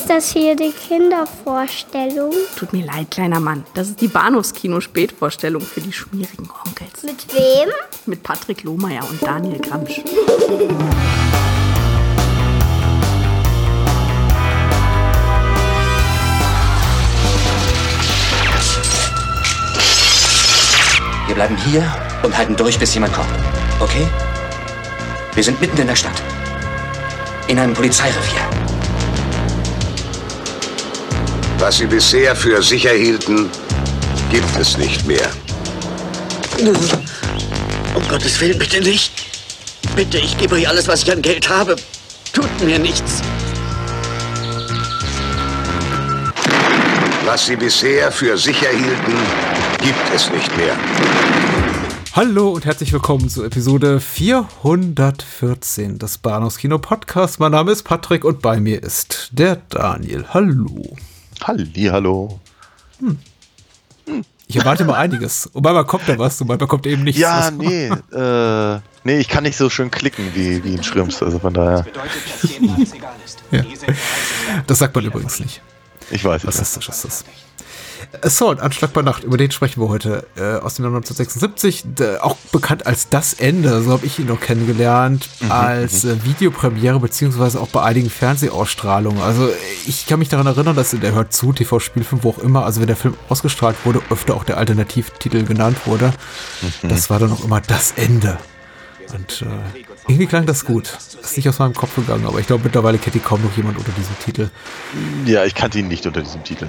Ist das hier die Kindervorstellung? Tut mir leid, kleiner Mann. Das ist die Bahnhofskino-Spätvorstellung für die schmierigen Onkels. Mit wem? Mit Patrick Lohmeier und Daniel Gramsch. Wir bleiben hier und halten durch, bis jemand kommt. Okay? Wir sind mitten in der Stadt. In einem Polizeirevier. Was Sie bisher für sicher hielten, gibt es nicht mehr. Um Gottes Willen, bitte nicht. Bitte, ich gebe euch alles, was ich an Geld habe. Tut mir nichts. Was Sie bisher für sicher hielten, gibt es nicht mehr. Hallo und herzlich willkommen zu Episode 414 des Bahnhofskino Podcast. Mein Name ist Patrick und bei mir ist der Daniel. Hallo. Halli, hallo. Ich erwarte mal einiges. Und manchmal kommt da was und manchmal kommt eben nichts. Ja, Also- nee, äh, nee, ich kann nicht so schön klicken wie, wie ein Schrimps, also von daher, Ja. Das sagt man übrigens nicht. ich weiß es. Rassistisch ist das. Assault, Anschlag bei Nacht, über den sprechen wir heute. Äh, aus dem Jahr 1976, d- auch bekannt als Das Ende, so habe ich ihn noch kennengelernt, als äh, Videopremiere, beziehungsweise auch bei einigen Fernsehausstrahlungen. Also ich kann mich daran erinnern, dass in der Hört zu, TV-Spielfilm, wo auch immer, also wenn der Film ausgestrahlt wurde, öfter auch der Alternativtitel genannt wurde. Das war dann auch immer Das Ende. Und äh, irgendwie klang das gut. Ist nicht aus meinem Kopf gegangen, aber ich glaube, mittlerweile kennt ihn kaum noch jemand unter diesem Titel. Ja, ich kannte ihn nicht unter diesem Titel.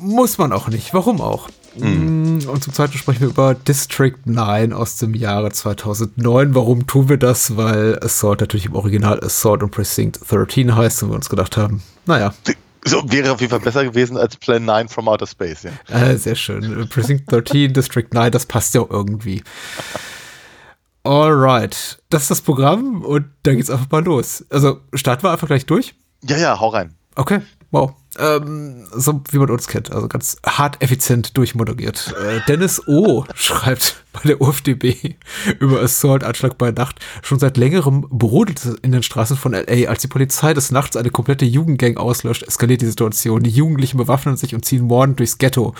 Muss man auch nicht. Warum auch? Mm, Und zum Zweiten sprechen wir über District 9 aus dem Jahre 2009. Warum tun wir das? Weil Assault natürlich im Original Assault und Precinct 13 heißt und wir uns gedacht haben, naja, So wäre auf jeden Fall besser gewesen als Plan 9 from Outer Space, ja. äh, sehr schön. Precinct 13, District 9, das passt ja auch irgendwie. Alright, das ist das Programm und da geht's einfach mal los. Also starten wir einfach gleich durch. Ja, ja, hau rein. Okay, wow. Ähm, so wie man uns kennt, also ganz hart effizient durchmoderiert. Äh, Dennis O. schreibt bei der UFDB über Assault Anschlag bei Nacht. Schon seit längerem brodelt es in den Straßen von LA. Als die Polizei des Nachts eine komplette Jugendgang auslöscht, eskaliert die Situation. Die Jugendlichen bewaffnen sich und ziehen mordend durchs Ghetto.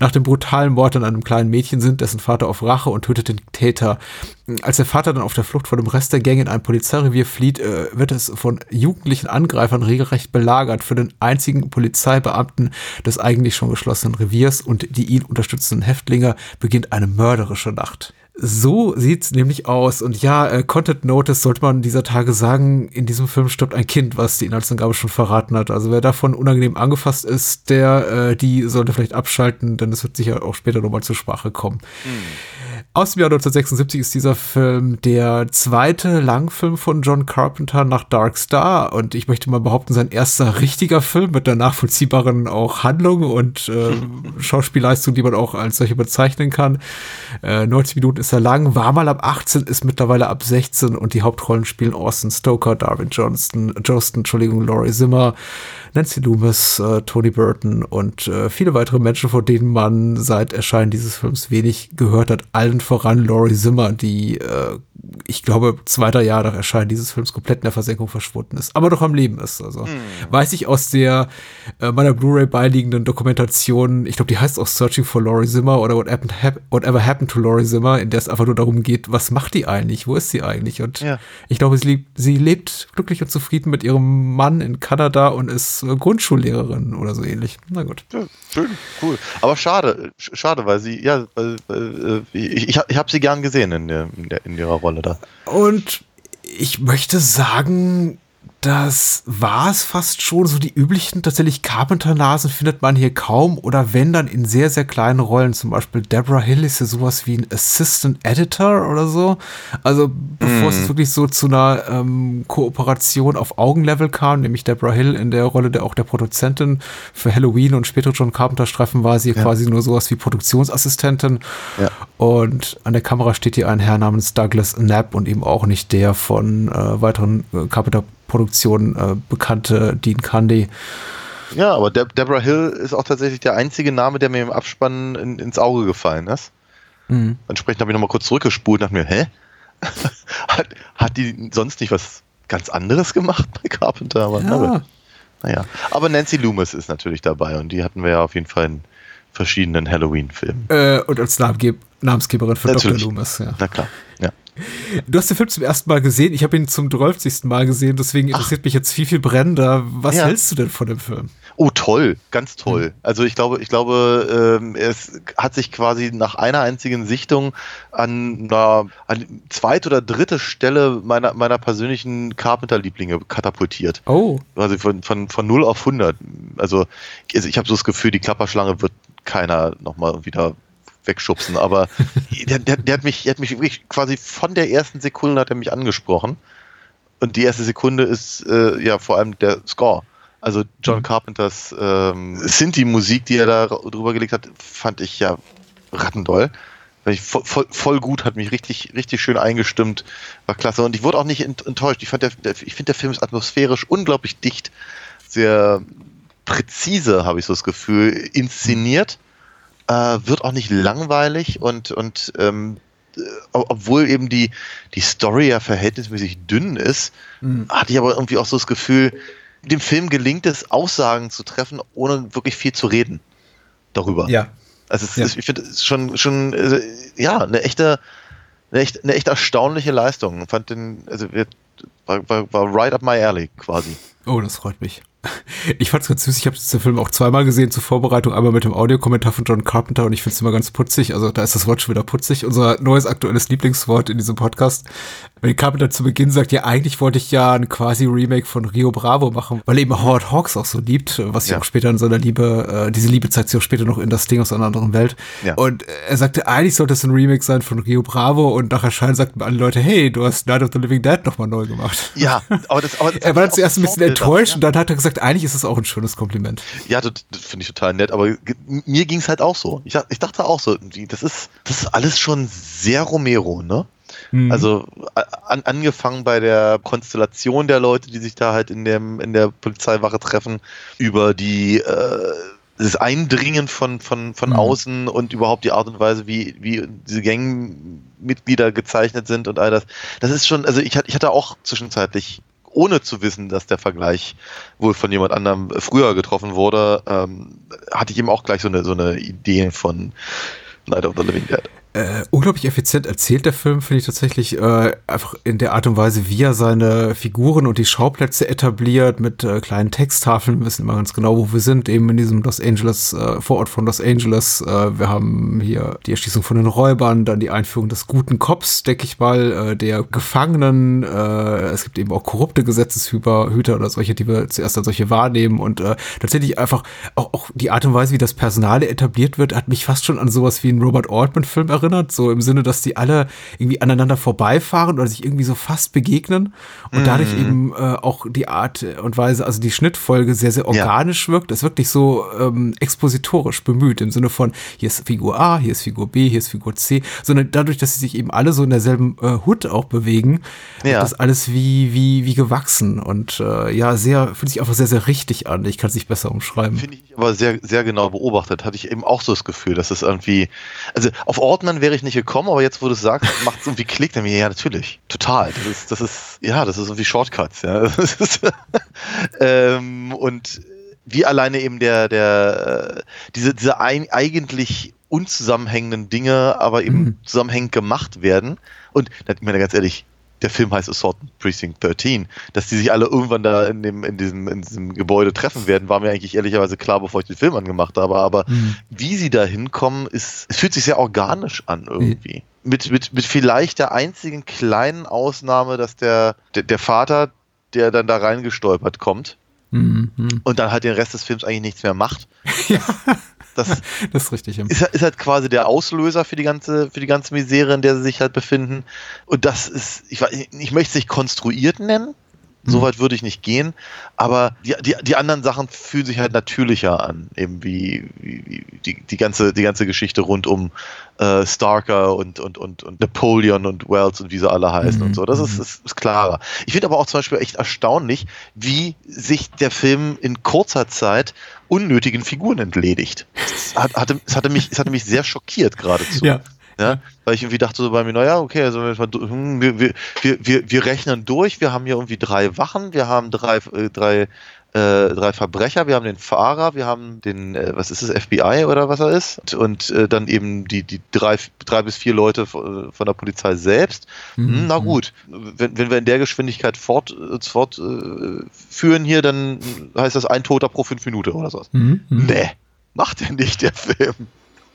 Nach dem brutalen Mord an einem kleinen Mädchen sind dessen Vater auf Rache und tötet den Täter. Als der Vater dann auf der Flucht vor dem Rest der Gang in ein Polizeirevier flieht, äh, wird es von jugendlichen Angreifern regelrecht belagert für den einzigen Polizeibeamten des eigentlich schon geschlossenen Reviers und die ihn unterstützenden Häftlinge beginnt eine mörderische Nacht. So sieht's nämlich aus. Und ja, äh, Content Notice sollte man dieser Tage sagen, in diesem Film stirbt ein Kind, was die Inhaltsangabe schon verraten hat. Also wer davon unangenehm angefasst ist, der, äh, die sollte vielleicht abschalten, denn es wird sicher auch später nochmal zur Sprache kommen. Aus dem Jahr 1976 ist dieser Film der zweite Langfilm von John Carpenter nach Dark Star und ich möchte mal behaupten, sein erster richtiger Film mit einer nachvollziehbaren auch Handlung und äh, Schauspielleistung, die man auch als solche bezeichnen kann. Äh, 90 Minuten ist er lang, war mal ab 18, ist mittlerweile ab 16 und die Hauptrollen spielen Austin Stoker, Darwin Johnston, Johnston, Entschuldigung, Laurie Zimmer, Nancy Loomis, äh, Tony Burton und äh, viele weitere Menschen, von denen man seit Erscheinen dieses Films wenig gehört hat. Allen voran Laurie Zimmer, die, äh, ich glaube, zweiter Jahr nach Erscheinen dieses Films komplett in der Versenkung verschwunden ist, aber doch am Leben ist. Also weiß ich aus der äh, meiner Blu-ray beiliegenden Dokumentation, ich glaube, die heißt auch Searching for Laurie Zimmer oder What happened, hap Whatever Happened to Laurie Zimmer, in der es einfach nur darum geht, was macht die eigentlich, wo ist sie eigentlich? Und Ja. ich glaube, sie, lebt- sie lebt glücklich und zufrieden mit ihrem Mann in Kanada und ist äh, Grundschullehrerin oder so ähnlich. Na gut. Ja, schön, cool. Aber schade, sch- schade, weil sie, ja, weil, weil, äh, ich, ich, ich habe sie gern gesehen in, der, in, der, in ihrer Rolle da. Und ich möchte sagen, das war es fast schon. So die üblichen tatsächlich Carpenter-Nasen findet man hier kaum oder wenn dann in sehr, sehr kleinen Rollen. Zum Beispiel Deborah Hill ist ja sowas wie ein Assistant Editor oder so. Also bevor es wirklich so zu einer ähm, Kooperation auf Augenlevel kam, nämlich Deborah Hill in der Rolle der auch der Produzentin für Halloween und später John Carpenter-Streifen war sie quasi nur sowas wie Produktionsassistentin. Ja. Und an der Kamera steht hier ein Herr namens Douglas Knapp und eben auch nicht der von äh, weiteren äh, Carpenter-Produktionen äh, bekannte Dean Candy. Ja, aber Deb Deborah Hill ist auch tatsächlich der einzige Name, der mir im Abspann in, ins Auge gefallen ist. Entsprechend habe ich nochmal kurz zurückgespult und dachte mir, hä? hat, hat die sonst nicht was ganz anderes gemacht bei Carpenter? Aber Ja. gut. Naja, aber Nancy Loomis ist natürlich dabei und die hatten wir ja auf jeden Fall in verschiedenen Halloween-Filmen. Äh, und als Namensgeberin für Natürlich. Dr. Loomis, ja. Na klar, ja. Du hast den Film zum ersten Mal gesehen, ich habe ihn zum 12. Mal gesehen, deswegen interessiert mich jetzt viel, viel brennender. Was Ja. hältst du denn von dem Film? Oh, toll, ganz toll. Also ich glaube, ich glaube, ähm, es hat sich quasi nach einer einzigen Sichtung an einer an zweit oder dritte Stelle meiner, meiner persönlichen Carpenter-Lieblinge katapultiert. Oh, Also von, von, von 0 auf 100. Also, also ich habe so das Gefühl, die Klapperschlange wird keiner nochmal wieder wegschubsen, aber der, der, der, hat mich, der hat mich wirklich quasi von der ersten Sekunde hat er mich angesprochen. Und die erste Sekunde ist äh, ja vor allem der Score. Also John Carpenters ähm, Sinti-Musik, die er da drüber gelegt hat, fand ich ja rattendoll. Voll, voll, voll gut, hat mich richtig, richtig schön eingestimmt, war klasse. Und ich wurde auch nicht ent- enttäuscht. Ich fand der, der ich finde der Film ist atmosphärisch unglaublich dicht, sehr präzise, habe ich so das Gefühl, inszeniert. Äh, wird auch nicht langweilig und, und ähm, äh, ob- obwohl eben die, die Story ja verhältnismäßig dünn ist, hatte ich aber irgendwie auch so das Gefühl, dem Film gelingt es, Aussagen zu treffen, ohne wirklich viel zu reden darüber. ja. Also es Ja. ich finde es schon, schon äh, ja, eine echte, eine echt, eine echt erstaunliche Leistung. Fand den, also wir, war, war, war right up my alley quasi. Oh, das freut mich. Ich fand's ganz süß. Ich habe den Film auch zweimal gesehen zur Vorbereitung. Einmal mit dem Audiokommentar von John Carpenter und ich find's immer ganz putzig. Also da ist das Wort schon wieder putzig. Unser neues aktuelles Lieblingswort in diesem Podcast. Wenn Carpenter zu Beginn sagt, ja, eigentlich wollte ich ja ein quasi Remake von Rio Bravo machen, weil eben Howard Hawks auch so liebt, was Ja. auch später in seiner Liebe, äh, diese Liebe zeigt sich auch später noch in das Ding aus einer anderen Welt. Ja. Und er sagte, eigentlich sollte es ein Remake sein von Rio Bravo und nach Erscheinen sagten alle Leute, hey, du hast Night of the Living Dead nochmal neu gemacht. Ja, aber das, aber das Er war zuerst ein bisschen enttäuscht dafür. und dann hat er gesagt, eigentlich ist es auch ein schönes Kompliment. Ja, das, das finde ich total nett, aber mir ging es halt auch so. Ich, ich dachte auch so, das ist, das ist alles schon sehr Romero, ne? Also a- an, angefangen bei der Konstellation der Leute, die sich da halt in, dem, in der Polizeiwache treffen, über die äh, das Eindringen von, von, von Mhm. außen und überhaupt die Art und Weise, wie, wie diese Gangmitglieder gezeichnet sind und all das. Das ist schon, also ich, hatte- ich hatte auch zwischenzeitlich, ohne zu wissen, dass der Vergleich wohl von jemand anderem früher getroffen wurde, ähm, hatte ich eben auch gleich so eine, so eine Idee von Night of the Living Dead. Äh, unglaublich effizient erzählt der Film, finde ich tatsächlich, äh, einfach in der Art und Weise, wie er seine Figuren und die Schauplätze etabliert, mit äh, kleinen Texttafeln, wir wissen immer ganz genau, wo wir sind, eben in diesem Los Angeles, äh, Vorort von Los Angeles. Äh, wir haben hier die Erschließung von den Räubern, dann die Einführung des guten Cops, denke ich mal, äh, der Gefangenen. Äh, es gibt eben auch korrupte Gesetzeshüter Hüter oder solche, die wir zuerst als solche wahrnehmen und äh, tatsächlich einfach auch, auch die Art und Weise, wie das Personal etabliert wird, hat mich fast schon an sowas wie einen Robert Altman-Film erinnert, so im Sinne, dass die alle irgendwie aneinander vorbeifahren oder sich irgendwie so fast begegnen und dadurch eben äh, auch die Art und Weise, also die Schnittfolge sehr, sehr organisch wirkt. Es ist wirklich so ähm, expositorisch bemüht im Sinne von, hier ist Figur A, hier ist Figur B, hier ist Figur C, sondern dadurch, dass sie sich eben alle so in derselben äh, Hut auch bewegen, Ja. das alles wie, wie, wie gewachsen und äh, ja, sehr, fühlt sich einfach sehr, sehr richtig an. Ich kann es nicht besser umschreiben. Finde ich aber sehr, sehr genau beobachtet. Hatte ich eben auch so das Gefühl, dass es irgendwie, also auf Ortmann wäre ich nicht gekommen, aber jetzt, wo du es sagst, macht es irgendwie Klick mir. Ja, natürlich. Total. Das ist, das ist, ja, das ist irgendwie Shortcuts, ja. Ist, ähm, und wie alleine eben der, der, äh, diese, diese ein, eigentlich unzusammenhängenden Dinge, aber eben Mhm. zusammenhängend gemacht werden. Und, ich meine, ganz ehrlich, der Film heißt Assault Precinct 13. Dass die sich alle irgendwann da in, dem, in, diesem, in diesem Gebäude treffen werden, war mir eigentlich ehrlicherweise klar, bevor ich den Film angemacht habe. Aber Mhm. wie sie da hinkommen, ist, es fühlt sich sehr organisch an irgendwie. Mit, mit, mit vielleicht der einzigen kleinen Ausnahme, dass der, der, der Vater, der dann da reingestolpert kommt Mhm. mhm. und dann halt den Rest des Films eigentlich nichts mehr macht. Das, Das ist richtig. ist, ist halt quasi der Auslöser für die ganze, für die ganze Misere, in der sie sich halt befinden. Und das ist, ich, ich möchte es nicht konstruiert nennen. So weit würde ich nicht gehen, aber die, die, die anderen Sachen fühlen sich halt natürlicher an, eben wie, wie, wie die, die, ganze, die ganze Geschichte rund um äh, Starker und, und, und, und Napoleon und Wells und wie sie alle heißen Mhm, und so. Das ist, ist, ist klarer. Ich finde aber auch zum Beispiel echt erstaunlich, wie sich der Film in kurzer Zeit unnötigen Figuren entledigt. Es, hat, hatte, es, hatte, mich, es hatte mich sehr schockiert geradezu. Ja. Ja, weil ich irgendwie dachte so bei mir, naja, okay, also hm, wir, wir, wir, wir rechnen durch, wir haben hier irgendwie drei Wachen, wir haben drei, äh, drei äh, drei Verbrecher, wir haben den Fahrer, wir haben den, äh, was ist es, FBI oder was er ist, und äh, dann eben die, die drei, drei bis vier Leute von der Polizei selbst. Mhm. Na gut, wenn, wenn wir in der Geschwindigkeit fortführen äh, fort, äh, hier, dann heißt das ein Toter pro fünf Minuten oder sowas. Mhm. mhm. Nee, macht er nicht, der Film.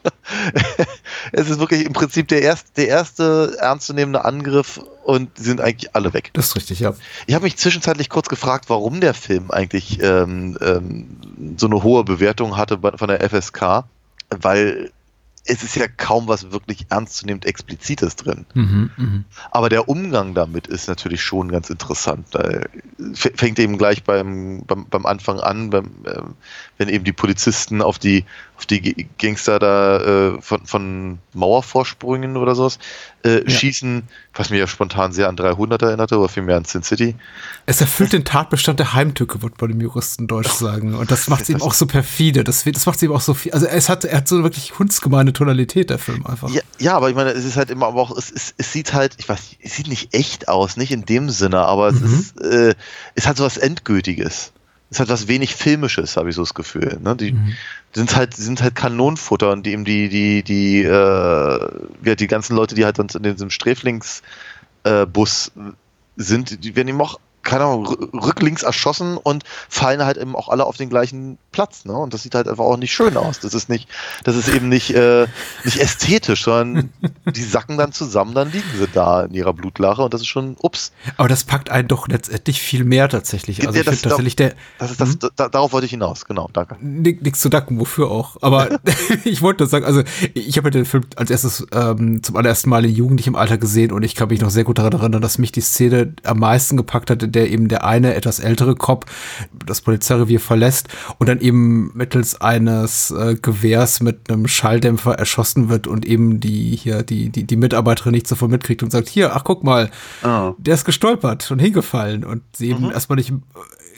es ist wirklich im Prinzip der, erst, der erste ernstzunehmende Angriff und die sind eigentlich alle weg. Das ist richtig, ja. Ich habe mich zwischenzeitlich kurz gefragt, warum der Film eigentlich ähm, ähm, so eine hohe Bewertung hatte von der FSK, weil es ist ja kaum was wirklich ernstzunehmend Explizites drin. Mhm, mh. Aber der Umgang damit ist natürlich schon ganz interessant. Da fängt eben gleich beim, beim, beim Anfang an, beim, äh, wenn eben die Polizisten auf die, auf die Gangster da äh, von, von Mauervorsprüngen oder sowas äh, ja. schießen, was mir ja spontan sehr an 300 erinnerte, oder vielmehr an Sin City. Es erfüllt den Tatbestand der Heimtücke, wird bei dem Juristen Deutsch sagen. Und das macht es eben auch so perfide. Das, das macht es eben auch so viel. Also es hat, er hat so wirklich hundsgemeine Tonalität, der Film einfach. Ja, ja, aber ich meine, es ist halt immer, aber auch, es, es, es sieht halt, ich weiß, es sieht nicht echt aus, nicht in dem Sinne, aber es mhm. ist, äh, es hat so was Endgültiges. Es hat was wenig Filmisches, habe ich so das Gefühl. Ne? Die, mhm. sind halt, sind halt Kanonenfutter und die eben die, die, die, äh, die ganzen Leute, die halt dann in diesem Sträflingsbus äh, sind, die werden ihm auch keine Ahnung, rücklinks erschossen und fallen halt eben auch alle auf den gleichen Platz. Ne? Und das sieht halt einfach auch nicht schön aus. Das ist nicht, das ist eben nicht, äh, nicht ästhetisch, sondern die sacken dann zusammen, dann liegen sie da in ihrer Blutlache und das ist schon, ups. Aber das packt einen doch letztendlich viel mehr tatsächlich. Also ja, ich finde tatsächlich der. Das ist das, hm? da, darauf wollte ich hinaus, genau, danke. Nichts zu danken, wofür auch. Aber ich wollte das sagen, also ich habe den Film als erstes ähm, zum allerersten Mal in jugendlichem Alter gesehen und ich kann mich noch sehr gut daran erinnern, dass mich die Szene am meisten gepackt hat, der eben der eine etwas ältere Cop das Polizeirevier verlässt und dann eben mittels eines äh, Gewehrs mit einem Schalldämpfer erschossen wird und eben die hier die die die Mitarbeiterin nicht sofort mitkriegt und sagt hier ach guck mal oh. der ist gestolpert und hingefallen und sie eben mhm. erstmal nicht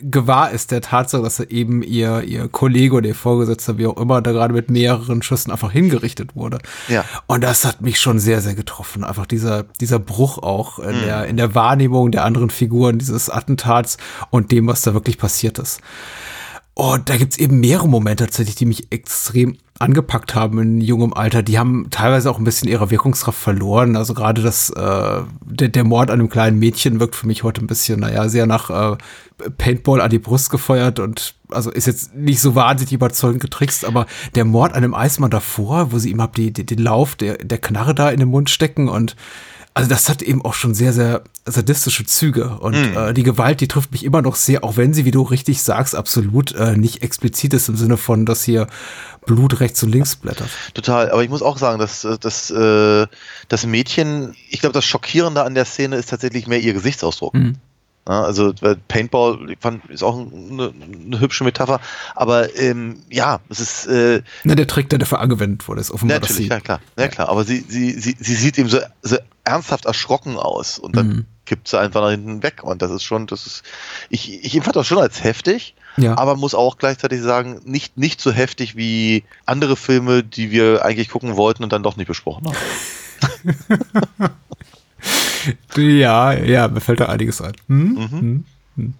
gewahr ist der Tatsache, dass er eben ihr, ihr Kollege oder ihr Vorgesetzter, wie auch immer, da gerade mit mehreren Schüssen einfach hingerichtet wurde. Ja. Und das hat mich schon sehr, sehr getroffen. Einfach dieser, dieser Bruch auch in, mhm. der, in der Wahrnehmung der anderen Figuren dieses Attentats und dem, was da wirklich passiert ist. Und da gibt's eben mehrere Momente tatsächlich, die mich extrem angepackt haben in jungem Alter, die haben teilweise auch ein bisschen ihre Wirkungskraft verloren. Also gerade das, äh, der, der Mord an einem kleinen Mädchen wirkt für mich heute ein bisschen, naja, sehr nach äh, Paintball an die Brust gefeuert und also ist jetzt nicht so wahnsinnig überzeugend getrickst, aber der Mord an einem Eismann davor, wo sie ihm habt die, die, den Lauf der, der Knarre da in den Mund stecken und also das hat eben auch schon sehr, sehr sadistische Züge. Und mm. äh, die Gewalt, die trifft mich immer noch sehr, auch wenn sie, wie du richtig sagst, absolut äh, nicht explizit ist im Sinne von, dass hier Blut rechts und links blättert. Total, aber ich muss auch sagen, dass, dass äh, das Mädchen, ich glaube, das Schockierende an der Szene ist tatsächlich mehr ihr Gesichtsausdruck. Ja, also Paintball ich fand, ist auch eine, eine hübsche Metapher, aber ähm, ja, es ist. Äh, Na, der Trick, der dafür angewendet wurde, ist offenbar. Natürlich, ja klar, ja klar. Aber sie, sie, sie, sie sieht eben so, so ernsthaft erschrocken aus und dann mhm. kippt sie einfach nach hinten weg und das ist schon, das ist, ich, ich empfand das schon als heftig, ja. aber muss auch gleichzeitig sagen, nicht, nicht so heftig wie andere Filme, die wir eigentlich gucken wollten und dann doch nicht besprochen haben. ja, ja, mir fällt da einiges ein. Hm? Mhm. Hm?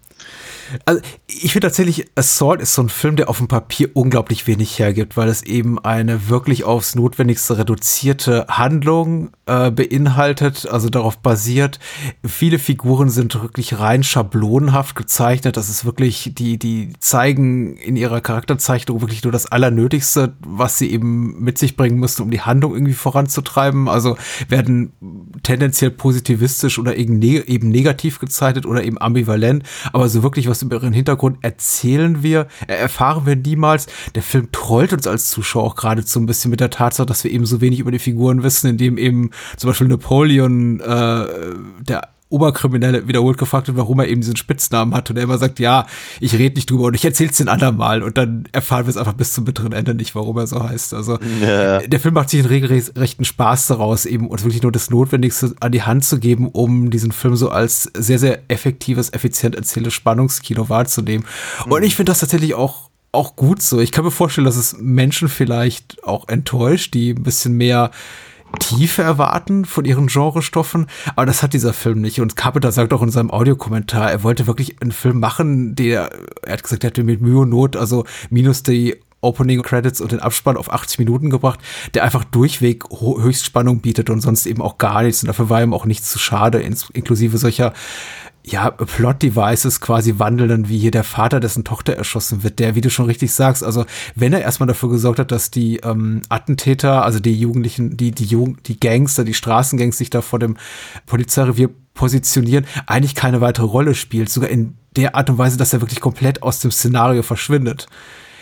Also ich finde tatsächlich, Assault ist so ein Film, der auf dem Papier unglaublich wenig hergibt, weil es eben eine wirklich aufs Notwendigste reduzierte Handlung äh, beinhaltet, also darauf basiert. Viele Figuren sind wirklich rein schablonenhaft gezeichnet. Das ist wirklich, die, die zeigen in ihrer Charakterzeichnung wirklich nur das Allernötigste, was sie eben mit sich bringen müssen, um die Handlung irgendwie voranzutreiben. Also werden tendenziell positivistisch oder eben negativ gezeichnet oder eben ambivalent, aber so wirklich was was über ihren Hintergrund erzählen wir, äh, erfahren wir niemals. Der Film trollt uns als Zuschauer auch gerade so ein bisschen mit der Tatsache, dass wir eben so wenig über die Figuren wissen, indem eben zum Beispiel Napoleon, äh, der Oberkriminelle wiederholt gefragt wird, warum er eben diesen Spitznamen hat und er immer sagt, ja, ich rede nicht drüber und ich erzähl's den anderen mal und dann erfahren wir es einfach bis zum bitteren Ende nicht, warum er so heißt. Also ja. der Film macht sich einen regelrechten Spaß daraus, eben uns wirklich nur das Notwendigste an die Hand zu geben, um diesen Film so als sehr, sehr effektives, effizient erzähltes Spannungskino wahrzunehmen. Mhm. Und ich finde das tatsächlich auch auch gut so. Ich kann mir vorstellen, dass es Menschen vielleicht auch enttäuscht, die ein bisschen mehr Tiefe erwarten von ihren Genrestoffen, aber das hat dieser Film nicht. Und Carpenter sagt auch in seinem Audiokommentar, er wollte wirklich einen Film machen, der, er hat gesagt, er hatte mit Mühe und Not, also minus die Opening Credits und den Abspann auf 80 Minuten gebracht, der einfach durchweg Höchstspannung bietet und sonst eben auch gar nichts. Und dafür war ihm auch nichts zu schade, inklusive solcher ja, Plot-Devices quasi wandeln, wie hier der Vater, dessen Tochter erschossen wird, der, wie du schon richtig sagst, also wenn er erstmal dafür gesorgt hat, dass die ähm, Attentäter, also die Jugendlichen, die, die Jugend, die Gangster, die Straßengangs sich da vor dem Polizeirevier positionieren, eigentlich keine weitere Rolle spielt, sogar in der Art und Weise, dass er wirklich komplett aus dem Szenario verschwindet.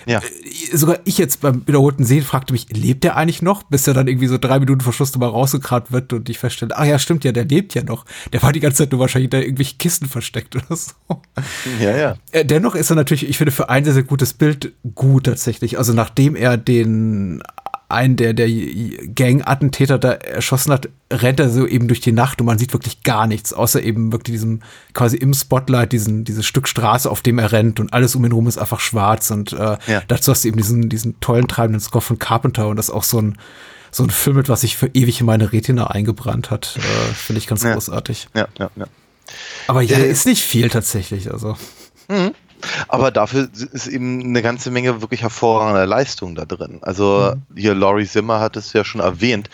Ja. Äh, sogar ich jetzt beim wiederholten Sehen fragte mich, lebt der eigentlich noch? Bis er dann irgendwie so drei Minuten vor Schluss nochmal rausgekramt wird und ich feststelle, ach ja, stimmt ja, der lebt ja noch. Der war die ganze Zeit nur wahrscheinlich da irgendwelche Kisten versteckt oder so. Ja, ja. Äh, dennoch ist er natürlich, ich finde, für ein sehr, sehr gutes Bild gut tatsächlich. Also nachdem er den einen der, der Gang-Attentäter da erschossen hat, rennt er so eben durch die Nacht und man sieht wirklich gar nichts, außer eben wirklich diesem, quasi im Spotlight, diesen, dieses Stück Straße, auf dem er rennt und alles um ihn rum ist einfach schwarz und äh, ja. dazu hast du eben diesen, diesen tollen treibenden Score von Carpenter und das ist auch so ein, so ein Film mit, was sich für ewig in meine Retina eingebrannt hat, äh, finde ich ganz ja. großartig. Ja, ja, ja. Aber ja, äh, ist nicht viel tatsächlich, also. Mhm. Aber dafür ist eben eine ganze Menge wirklich hervorragender Leistung da drin. Also mhm. hier Laurie Zimmer hat es ja schon erwähnt.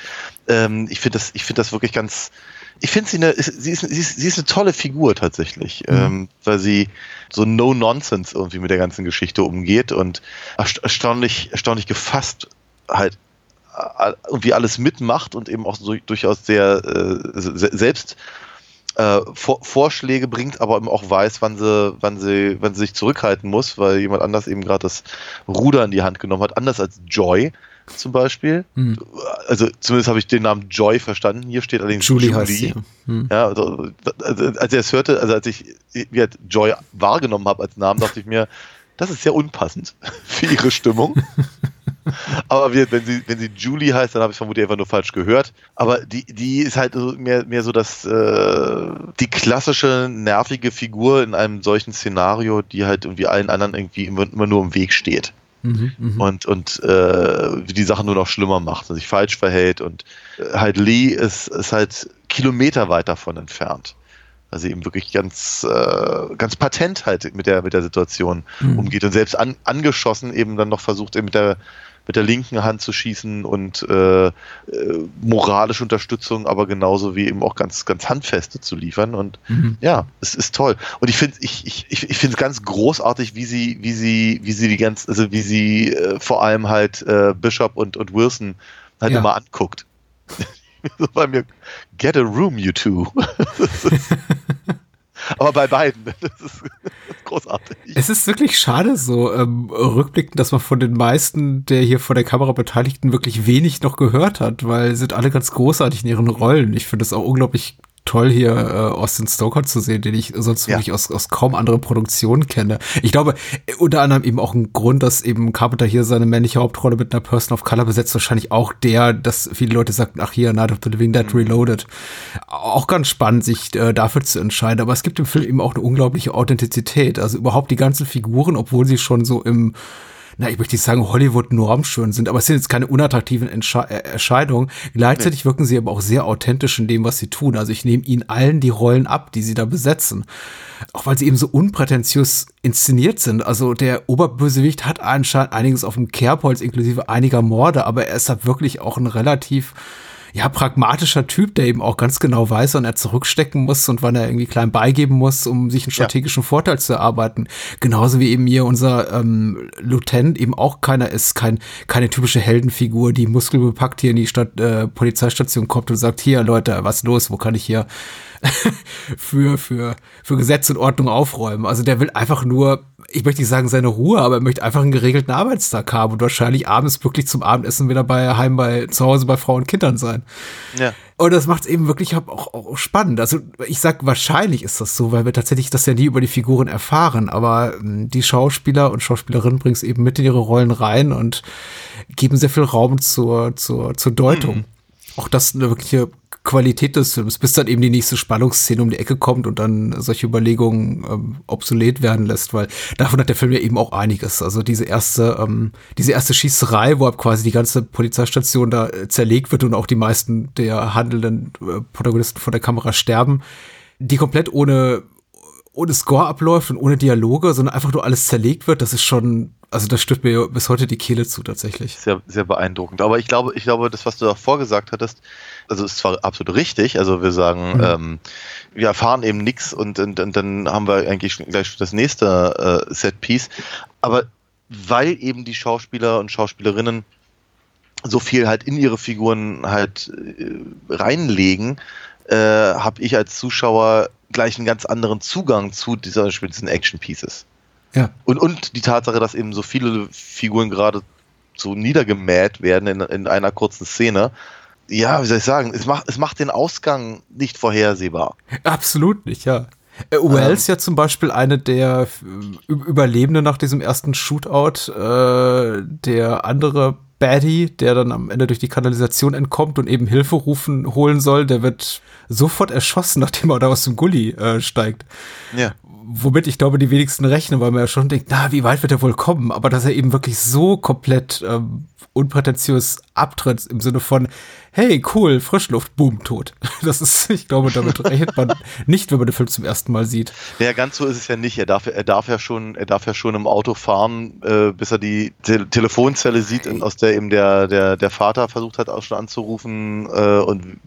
Ähm, ich finde das, ich finde das wirklich ganz, ich finde sie eine, sie ist, sie, ist, sie ist eine tolle Figur tatsächlich, mhm. ähm, weil sie so no nonsense irgendwie mit der ganzen Geschichte umgeht und erstaunlich, erstaunlich gefasst halt äh, irgendwie alles mitmacht und eben auch so durchaus sehr äh, selbst äh, Vor Vorschläge bringt, aber eben auch weiß, wann sie, wann sie, wann sie sich zurückhalten muss, weil jemand anders eben gerade das Ruder in die Hand genommen hat, anders als Joy zum Beispiel. Hm. Also zumindest habe ich den Namen Joy verstanden. Hier steht allerdings Julie. Julie. Heißt sie. Hm. Ja, also, also, als ich es hörte, also als ich Joy wahrgenommen habe als Namen, dachte ich mir, das ist sehr unpassend für ihre Stimmung. Aber wenn sie, wenn sie Julie heißt, dann habe ich vermutlich einfach nur falsch gehört. Aber die, die ist halt mehr, mehr so das, äh, die klassische nervige Figur in einem solchen Szenario, die halt irgendwie allen anderen irgendwie immer, immer nur im Weg steht. Mhm, mh. Und, und äh, die Sachen nur noch schlimmer macht und sich falsch verhält. Und äh, halt Lee ist, ist halt Kilometer weit davon entfernt. Also eben wirklich ganz, äh, ganz patent halt mit der, mit der Situation mhm. umgeht und selbst an, angeschossen eben dann noch versucht, eben mit der, mit der linken Hand zu schießen und äh, äh, moralische Unterstützung, aber genauso wie eben auch ganz, ganz handfeste zu liefern. Und mhm. ja, es ist toll. Und ich finde, ich, ich, ich finde es ganz großartig, wie sie, wie sie, wie sie die ganz, also wie sie äh, vor allem halt äh, Bishop und, und Wilson halt ja. immer anguckt. so bei mir, get a room, you two. Aber bei beiden. Das ist großartig. Es ist wirklich schade, so ähm, rückblickend, dass man von den meisten der hier vor der Kamera Beteiligten wirklich wenig noch gehört hat, weil sind alle ganz großartig in ihren Rollen. Ich finde es auch unglaublich toll, hier äh, Austin Stoker zu sehen, den ich sonst ja. wirklich aus, aus kaum anderen Produktionen kenne. Ich glaube, unter anderem eben auch ein Grund, dass eben Carpenter hier seine männliche Hauptrolle mit einer Person of Color besetzt, wahrscheinlich auch der, dass viele Leute sagten, ach hier, Night of the Living Dead mhm. Reloaded. Auch ganz spannend, sich äh, dafür zu entscheiden. Aber es gibt im Film eben auch eine unglaubliche Authentizität. Also überhaupt die ganzen Figuren, obwohl sie schon so im na, ich möchte nicht sagen, Hollywood-Normschön sind, aber es sind jetzt keine unattraktiven Entsche äh, Erscheinungen. Gleichzeitig nee. wirken sie aber auch sehr authentisch in dem, was sie tun. Also ich nehme ihnen allen die Rollen ab, die sie da besetzen. Auch weil sie eben so unprätentiös inszeniert sind. Also der Oberbösewicht hat anscheinend einiges auf dem Kerbholz, inklusive einiger Morde, aber er ist halt wirklich auch ein relativ ja, pragmatischer Typ, der eben auch ganz genau weiß, wann er zurückstecken muss und wann er irgendwie klein beigeben muss, um sich einen strategischen ja. Vorteil zu erarbeiten. Genauso wie eben hier unser ähm, Lieutenant eben auch keiner ist, kein, keine typische Heldenfigur, die muskelbepackt hier in die Stadt, äh, Polizeistation kommt und sagt, hier Leute, was los, wo kann ich hier für, für, für Gesetz und Ordnung aufräumen. Also der will einfach nur, ich möchte nicht sagen seine Ruhe, aber er möchte einfach einen geregelten Arbeitstag haben und wahrscheinlich abends wirklich zum Abendessen wieder bei heim bei zu Hause bei Frauen und Kindern sein. Ja. Und das macht es eben wirklich auch, auch spannend. Also ich sag, wahrscheinlich ist das so, weil wir tatsächlich das ja nie über die Figuren erfahren. Aber ähm, die Schauspieler und Schauspielerinnen bringen es eben mit in ihre Rollen rein und geben sehr viel Raum zur, zur, zur Deutung. Mhm. Auch das eine wirkliche Qualität des Films, bis dann eben die nächste Spannungsszene um die Ecke kommt und dann solche Überlegungen ähm, obsolet werden lässt, weil davon hat der Film ja eben auch einiges. Also diese erste, ähm, diese erste Schießerei, wo quasi die ganze Polizeistation da äh, zerlegt wird und auch die meisten der handelnden äh, Protagonisten vor der Kamera sterben, die komplett ohne ohne Score abläuft und ohne Dialoge, sondern einfach nur alles zerlegt wird, das ist schon, also das stimmt mir bis heute die Kehle zu tatsächlich. Sehr, sehr beeindruckend. Aber ich glaube, ich glaube, das, was du davor gesagt hattest, also ist zwar absolut richtig, also wir sagen, mhm. ähm, wir erfahren eben nichts und, und, und, dann haben wir eigentlich gleich das nächste äh, Set-Piece. Aber weil eben die Schauspieler und Schauspielerinnen so viel halt in ihre Figuren halt äh, reinlegen, äh, habe ich als Zuschauer gleich einen ganz anderen Zugang zu dieser, diesen Action-Pieces. Ja. Und, und die Tatsache, dass eben so viele Figuren gerade so niedergemäht werden in, in einer kurzen Szene. Ja, wie soll ich sagen, es macht, es macht den Ausgang nicht vorhersehbar. Absolut nicht, ja. Äh, Wells ähm. ja zum Beispiel eine der Überlebenden nach diesem ersten Shootout. Äh, der andere Baddie, der dann am Ende durch die Kanalisation entkommt und eben Hilfe rufen, holen soll, der wird sofort erschossen, nachdem er da aus dem Gully äh, steigt. Ja. Womit ich glaube, die wenigsten rechnen, weil man ja schon denkt, na, wie weit wird er wohl kommen? Aber dass er eben wirklich so komplett ähm, unprätentiös abtritt im Sinne von, hey, cool, Frischluft, boom, tot. Das ist, ich glaube, damit rechnet man nicht, wenn man den Film zum ersten Mal sieht. Ja, ganz so ist es ja nicht. Er darf, er darf ja schon, er darf ja schon im Auto fahren, äh, bis er die Te Telefonzelle sieht, aus der eben der, der, der Vater versucht hat, auch schon anzurufen äh, und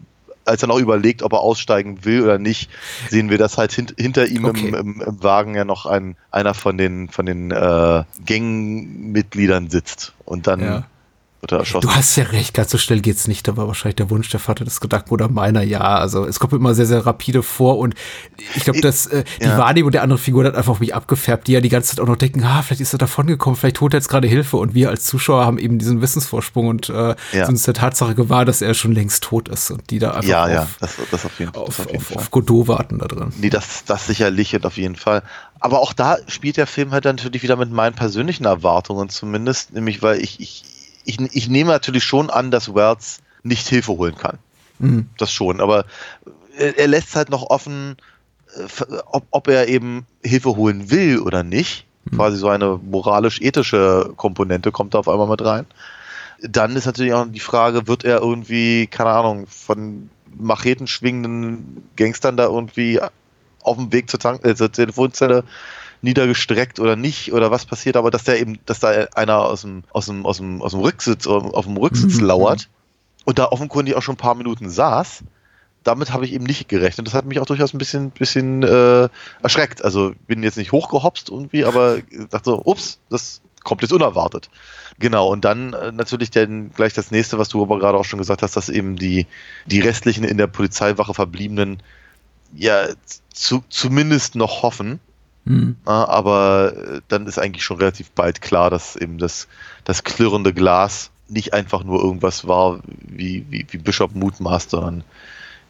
als er noch überlegt, ob er aussteigen will oder nicht, sehen wir, dass halt hint, hinter ihm okay. im, im, im, Wagen ja noch ein, einer von den, von den äh, Gangmitgliedern sitzt. Und dann ja wird er erschossen. Du hast ja recht, ganz so schnell geht's nicht. Da war wahrscheinlich der Wunsch der Vater des Gedanken oder meiner, ja. Also es kommt immer sehr, sehr rapide vor und ich glaube, dass äh, die ja. Wahrnehmung der anderen Figur hat einfach auf mich abgefärbt, die ja die ganze Zeit auch noch denken, ah, vielleicht ist er davongekommen, vielleicht holt er jetzt gerade Hilfe und wir als Zuschauer haben eben diesen Wissensvorsprung und äh, ja. sind uns der Tatsache gewahr, dass er schon längst tot ist und die da einfach ja, auf, ja, das, das auf, jeden, auf, auf, jeden auf, auf Godot warten da drin. Nee, das, das sicherlich und auf jeden Fall. Aber auch da spielt der Film halt natürlich wieder mit meinen persönlichen Erwartungen zumindest, nämlich weil ich, ich ich, ich nehme natürlich schon an, dass Wells nicht Hilfe holen kann. Mhm. Das schon, aber er, er lässt halt noch offen, äh, ob, ob er eben Hilfe holen will oder nicht. Mhm. Quasi so eine moralisch-ethische Komponente kommt da auf einmal mit rein. Dann ist natürlich auch die Frage, wird er irgendwie, keine Ahnung, von Macheten schwingenden Gangstern da irgendwie auf dem Weg zur, Tank äh, zur Telefonzelle niedergestreckt oder nicht oder was passiert, aber dass der eben, dass da einer aus dem, aus dem, aus dem, aus dem Rücksitz, auf dem Rücksitz mhm. lauert und da offenkundig auch schon ein paar Minuten saß, damit habe ich eben nicht gerechnet. Das hat mich auch durchaus ein bisschen, bisschen äh, erschreckt. Also bin jetzt nicht hochgehopst irgendwie, aber dachte so, ups, das kommt jetzt unerwartet. Genau, und dann äh, natürlich dann gleich das nächste, was du aber gerade auch schon gesagt hast, dass eben die, die restlichen in der Polizeiwache verbliebenen ja zu, zumindest noch hoffen, Mhm. Aber äh, dann ist eigentlich schon relativ bald klar, dass eben das, das klirrende Glas nicht einfach nur irgendwas war, wie, wie, wie Bishop mutmaßt, sondern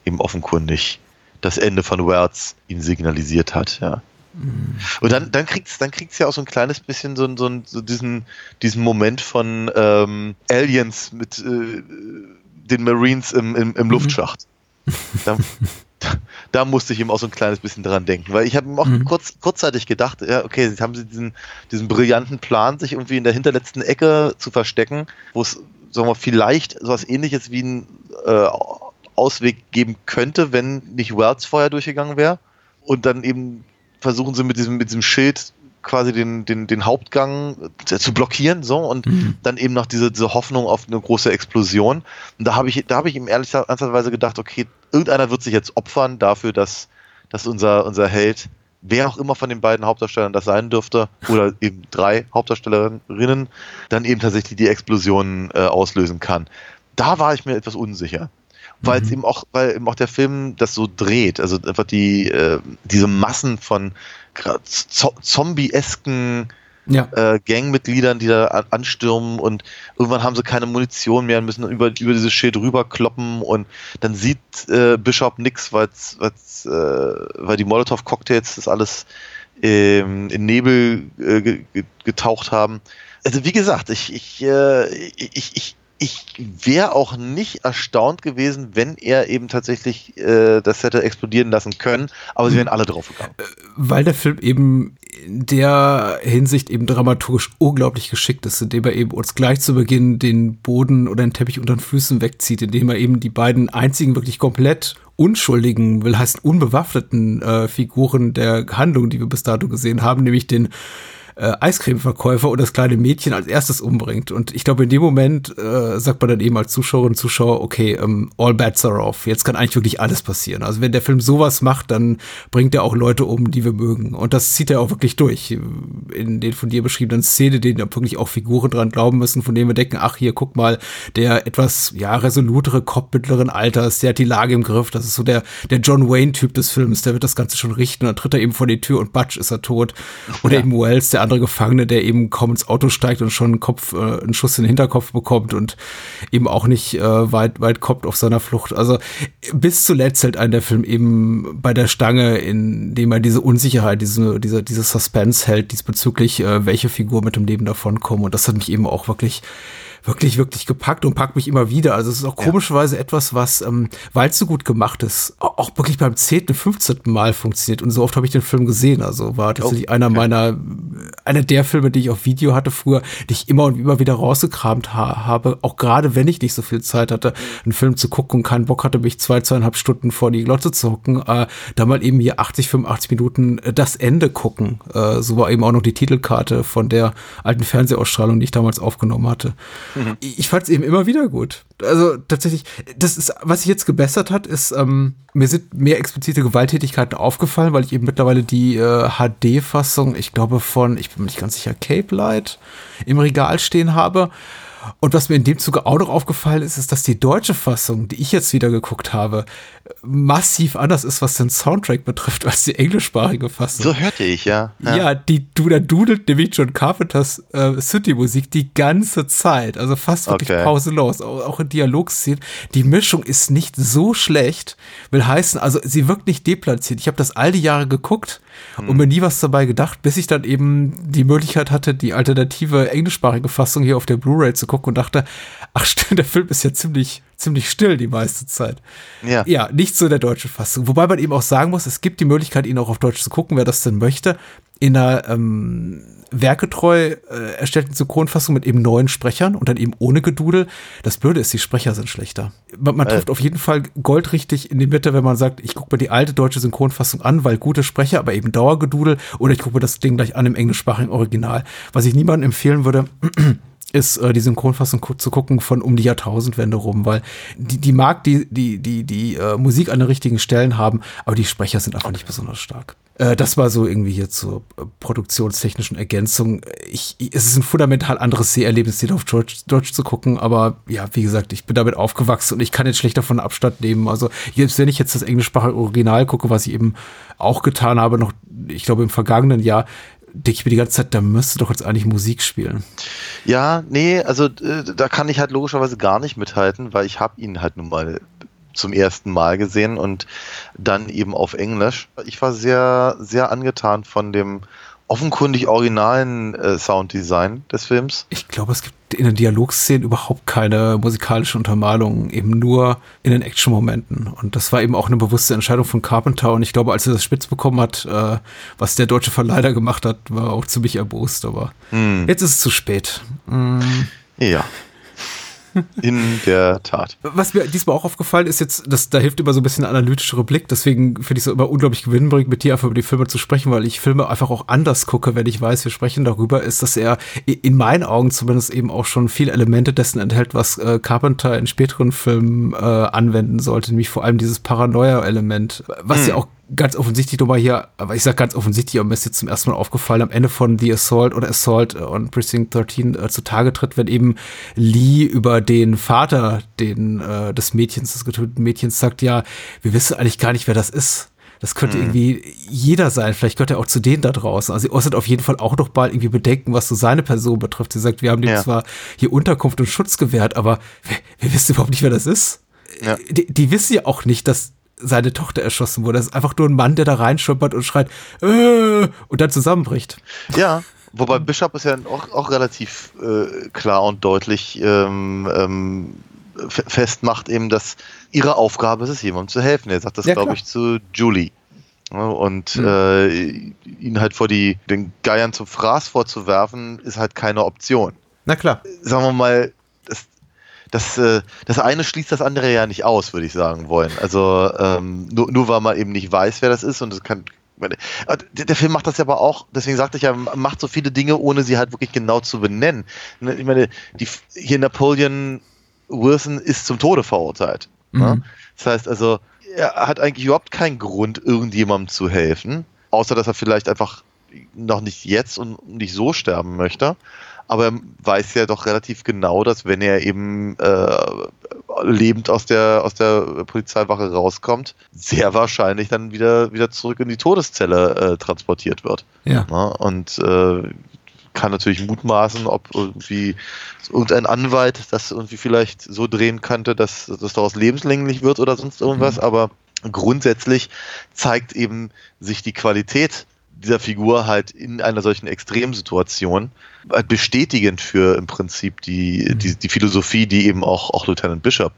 eben offenkundig das Ende von Words ihm signalisiert hat, ja. Mhm. Und dann, dann kriegt es dann kriegt's ja auch so ein kleines bisschen so, so, so diesen, diesen Moment von ähm, Aliens mit äh, den Marines im, im, im mhm. Luftschacht. Da, da musste ich ihm auch so ein kleines bisschen dran denken, weil ich habe ihm auch mhm. kurz, kurzzeitig gedacht, ja, okay, jetzt haben sie diesen, diesen brillanten Plan, sich irgendwie in der hinterletzten Ecke zu verstecken, wo es, sagen wir, vielleicht sowas ähnliches wie ein äh, Ausweg geben könnte, wenn nicht Wells vorher durchgegangen wäre. Und dann eben versuchen sie mit diesem, mit diesem Schild quasi den, den, den Hauptgang zu blockieren, so und mhm. dann eben noch diese, diese Hoffnung auf eine große Explosion. Und da habe ich, da habe ich ihm ehrlich ernsthaftweise gedacht, okay, irgendeiner wird sich jetzt opfern dafür, dass, dass unser, unser Held, wer auch immer von den beiden Hauptdarstellern das sein dürfte, oder eben drei Hauptdarstellerinnen, dann eben tatsächlich die Explosion äh, auslösen kann. Da war ich mir etwas unsicher weil es mhm. eben auch, weil eben auch der Film das so dreht. Also einfach die, äh, diese Massen von zombie-esken ja. äh, Gangmitgliedern, die da an, anstürmen und irgendwann haben sie keine Munition mehr und müssen über, über dieses Schild rüberkloppen und dann sieht äh, Bishop nix, weil's, weil's, äh, weil die Molotow-Cocktails das alles ähm, in Nebel äh, getaucht haben. Also wie gesagt, ich, ich, äh, ich, ich, ich wäre auch nicht erstaunt gewesen, wenn er eben tatsächlich äh, das hätte explodieren lassen können, aber sie wären alle draufgegangen. Weil der Film eben in der Hinsicht eben dramaturgisch unglaublich geschickt ist, indem er eben uns gleich zu Beginn den Boden oder den Teppich unter den Füßen wegzieht, indem er eben die beiden einzigen wirklich komplett unschuldigen, will heißen unbewaffneten äh, Figuren der Handlung, die wir bis dato gesehen haben, nämlich den äh, Eiscremeverkäufer und das kleine Mädchen als erstes umbringt. Und ich glaube, in dem Moment äh, sagt man dann eben als Zuschauerin und Zuschauer, okay, um, all bets are off. Jetzt kann eigentlich wirklich alles passieren. Also wenn der Film sowas macht, dann bringt er auch Leute um, die wir mögen. Und das zieht er auch wirklich durch. In den von dir beschriebenen Szene, denen wirklich auch Figuren dran glauben müssen, von denen wir denken, ach hier, guck mal, der etwas, ja, resolutere Kopf mittleren Alters, der hat die Lage im Griff. Das ist so der, der John Wayne-Typ des Films, der wird das Ganze schon richten. Und dann tritt er eben vor die Tür und batsch ist er tot. Oder ja. eben Wells, der andere Gefangene, der eben kaum ins Auto steigt und schon einen Kopf, äh, einen Schuss in den Hinterkopf bekommt und eben auch nicht äh, weit, weit kommt auf seiner Flucht. Also bis zuletzt hält einen der Film eben bei der Stange, indem er diese Unsicherheit, diese, diese, diese Suspense hält diesbezüglich, äh, welche Figur mit dem Leben davonkommen. Und das hat mich eben auch wirklich wirklich, wirklich gepackt und packt mich immer wieder. Also es ist auch komischerweise ja. etwas, was, ähm, weil es so gut gemacht ist, auch wirklich beim 10., 15. Mal funktioniert. Und so oft habe ich den Film gesehen. Also war tatsächlich oh, einer meiner, einer der Filme, die ich auf Video hatte früher, die ich immer und immer wieder rausgekramt ha habe. Auch gerade wenn ich nicht so viel Zeit hatte, einen Film zu gucken und keinen Bock hatte, mich zwei, zweieinhalb Stunden vor die Glotze zu hocken, äh, da mal eben hier 80, 85 Minuten äh, das Ende gucken. Äh, so war eben auch noch die Titelkarte von der alten Fernsehausstrahlung, die ich damals aufgenommen hatte. Mhm. Ich fand es eben immer wieder gut. Also tatsächlich, das ist, was sich jetzt gebessert hat, ist, ähm, mir sind mehr explizite Gewalttätigkeiten aufgefallen, weil ich eben mittlerweile die äh, HD-Fassung, ich glaube von, ich bin mir nicht ganz sicher, Cape Light im Regal stehen habe. Und was mir in dem Zuge auch noch aufgefallen ist, ist, dass die deutsche Fassung, die ich jetzt wieder geguckt habe, massiv anders ist, was den Soundtrack betrifft, als die englischsprachige Fassung. So hörte ich, ja. Ja, ja die, da dudelt nämlich John Carpenters äh, City-Musik die ganze Zeit. Also fast wirklich okay. pausenlos. Auch, auch in Dialogszenen. Die Mischung ist nicht so schlecht. Will heißen, also sie wirkt nicht deplatziert. Ich habe das all die Jahre geguckt hm. und mir nie was dabei gedacht, bis ich dann eben die Möglichkeit hatte, die alternative englischsprachige Fassung hier auf der Blu-ray zu gucken und dachte, ach stimmt, der Film ist ja ziemlich ziemlich still die meiste Zeit. Ja. Ja, nicht so der deutsche Fassung. Wobei man eben auch sagen muss, es gibt die Möglichkeit, ihn auch auf Deutsch zu gucken, wer das denn möchte. In einer ähm, werketreu äh, erstellten Synchronfassung mit eben neuen Sprechern und dann eben ohne Gedudel. Das Blöde ist, die Sprecher sind schlechter. Man, man äh. trifft auf jeden Fall goldrichtig in die Mitte, wenn man sagt, ich gucke mir die alte deutsche Synchronfassung an, weil gute Sprecher, aber eben Dauergedudel, oder ich gucke mir das Ding gleich an im englischsprachigen Original. Was ich niemandem empfehlen würde, ist äh, die Synchronfassung zu gucken von um die Jahrtausendwende rum, weil die, die mag die, die, die, die äh, Musik an den richtigen Stellen haben, aber die Sprecher sind einfach nicht besonders stark. Äh, das war so irgendwie hier zur äh, produktionstechnischen Ergänzung. Ich, ich, es ist ein fundamental anderes Seherlebnis, den auf Deutsch, Deutsch zu gucken, aber ja, wie gesagt, ich bin damit aufgewachsen und ich kann jetzt schlecht davon Abstand nehmen. Also, jetzt, wenn ich jetzt das englischsprachige Original gucke, was ich eben auch getan habe, noch, ich glaube, im vergangenen Jahr, denke ich mir die ganze Zeit, da müsste doch jetzt eigentlich Musik spielen. Ja, nee, also äh, da kann ich halt logischerweise gar nicht mithalten, weil ich habe ihn halt nun mal zum ersten Mal gesehen und dann eben auf Englisch. Ich war sehr, sehr angetan von dem offenkundig originalen äh, Sounddesign des Films. Ich glaube, es gibt in den Dialogszenen überhaupt keine musikalische Untermalung, eben nur in den Action-Momenten. Und das war eben auch eine bewusste Entscheidung von Carpenter. Und ich glaube, als er das spitz bekommen hat, äh, was der deutsche Verleiher gemacht hat, war auch ziemlich erbost. Aber hm. jetzt ist es zu spät. Hm. Ja. In der Tat. Was mir diesmal auch aufgefallen ist jetzt, dass da hilft immer so ein bisschen analytischere Blick. Deswegen finde ich es immer unglaublich gewinnbringend, mit dir einfach über die Filme zu sprechen, weil ich Filme einfach auch anders gucke, wenn ich weiß, wir sprechen darüber, ist, dass er in meinen Augen zumindest eben auch schon viele Elemente dessen enthält, was äh, Carpenter in späteren Filmen äh, anwenden sollte, nämlich vor allem dieses Paranoia-Element, was hm. ja auch ganz offensichtlich nochmal hier, aber ich sag ganz offensichtlich, aber mir ist jetzt zum ersten Mal aufgefallen, am Ende von The Assault oder Assault on Precinct 13 äh, zutage tritt, wenn eben Lee über den Vater den, äh, des Mädchens, des getöteten Mädchens sagt, ja, wir wissen eigentlich gar nicht, wer das ist. Das könnte mhm. irgendwie jeder sein. Vielleicht gehört er auch zu denen da draußen. Also sie äußert auf jeden Fall auch noch bald irgendwie Bedenken, was so seine Person betrifft. Sie sagt, wir haben dem ja. zwar hier Unterkunft und Schutz gewährt, aber wir, wir wissen überhaupt nicht, wer das ist. Ja. Die, die wissen ja auch nicht, dass seine Tochter erschossen wurde. Das ist einfach nur ein Mann, der da reinschuppert und schreit äh, und dann zusammenbricht. Ja, Wobei Bishop ist ja auch, auch relativ äh, klar und deutlich ähm, ähm, fe- festmacht eben, dass ihre Aufgabe ist es, jemandem zu helfen. Er sagt das, Ja, glaube ich, zu Julie. Und Mhm. äh, ihn halt vor die, den Geiern zum Fraß vorzuwerfen, ist halt keine Option. Na klar. Sagen wir mal, das, das, äh, das eine schließt das andere ja nicht aus, würde ich sagen wollen. Also ähm, nur, nur weil man eben nicht weiß, wer das ist und es kann. äh, Der, Film macht das ja aber auch, deswegen sagte ich ja, macht so viele Dinge, ohne sie halt wirklich genau zu benennen. Ne, Ich meine, die, hier Napoleon Wilson ist zum Tode verurteilt. Ne? Das heißt also, er hat eigentlich überhaupt keinen Grund, irgendjemandem zu helfen, außer dass er vielleicht einfach noch nicht jetzt und nicht so sterben möchte. Aber er weiß ja doch relativ genau, dass wenn er eben äh, lebend aus der, aus der Polizeiwache rauskommt, sehr wahrscheinlich dann wieder, wieder zurück in die Todeszelle äh, transportiert wird. Ja. Ne? Und äh, kann natürlich mutmaßen, ob irgendwie irgendein Anwalt das irgendwie vielleicht so drehen könnte, dass das daraus lebenslänglich wird oder sonst irgendwas, aber grundsätzlich zeigt eben sich die Qualität dieser Figur halt in einer solchen Extremsituation halt bestätigend für im Prinzip die, die, die Philosophie, die eben auch, auch Lieutenant Bishop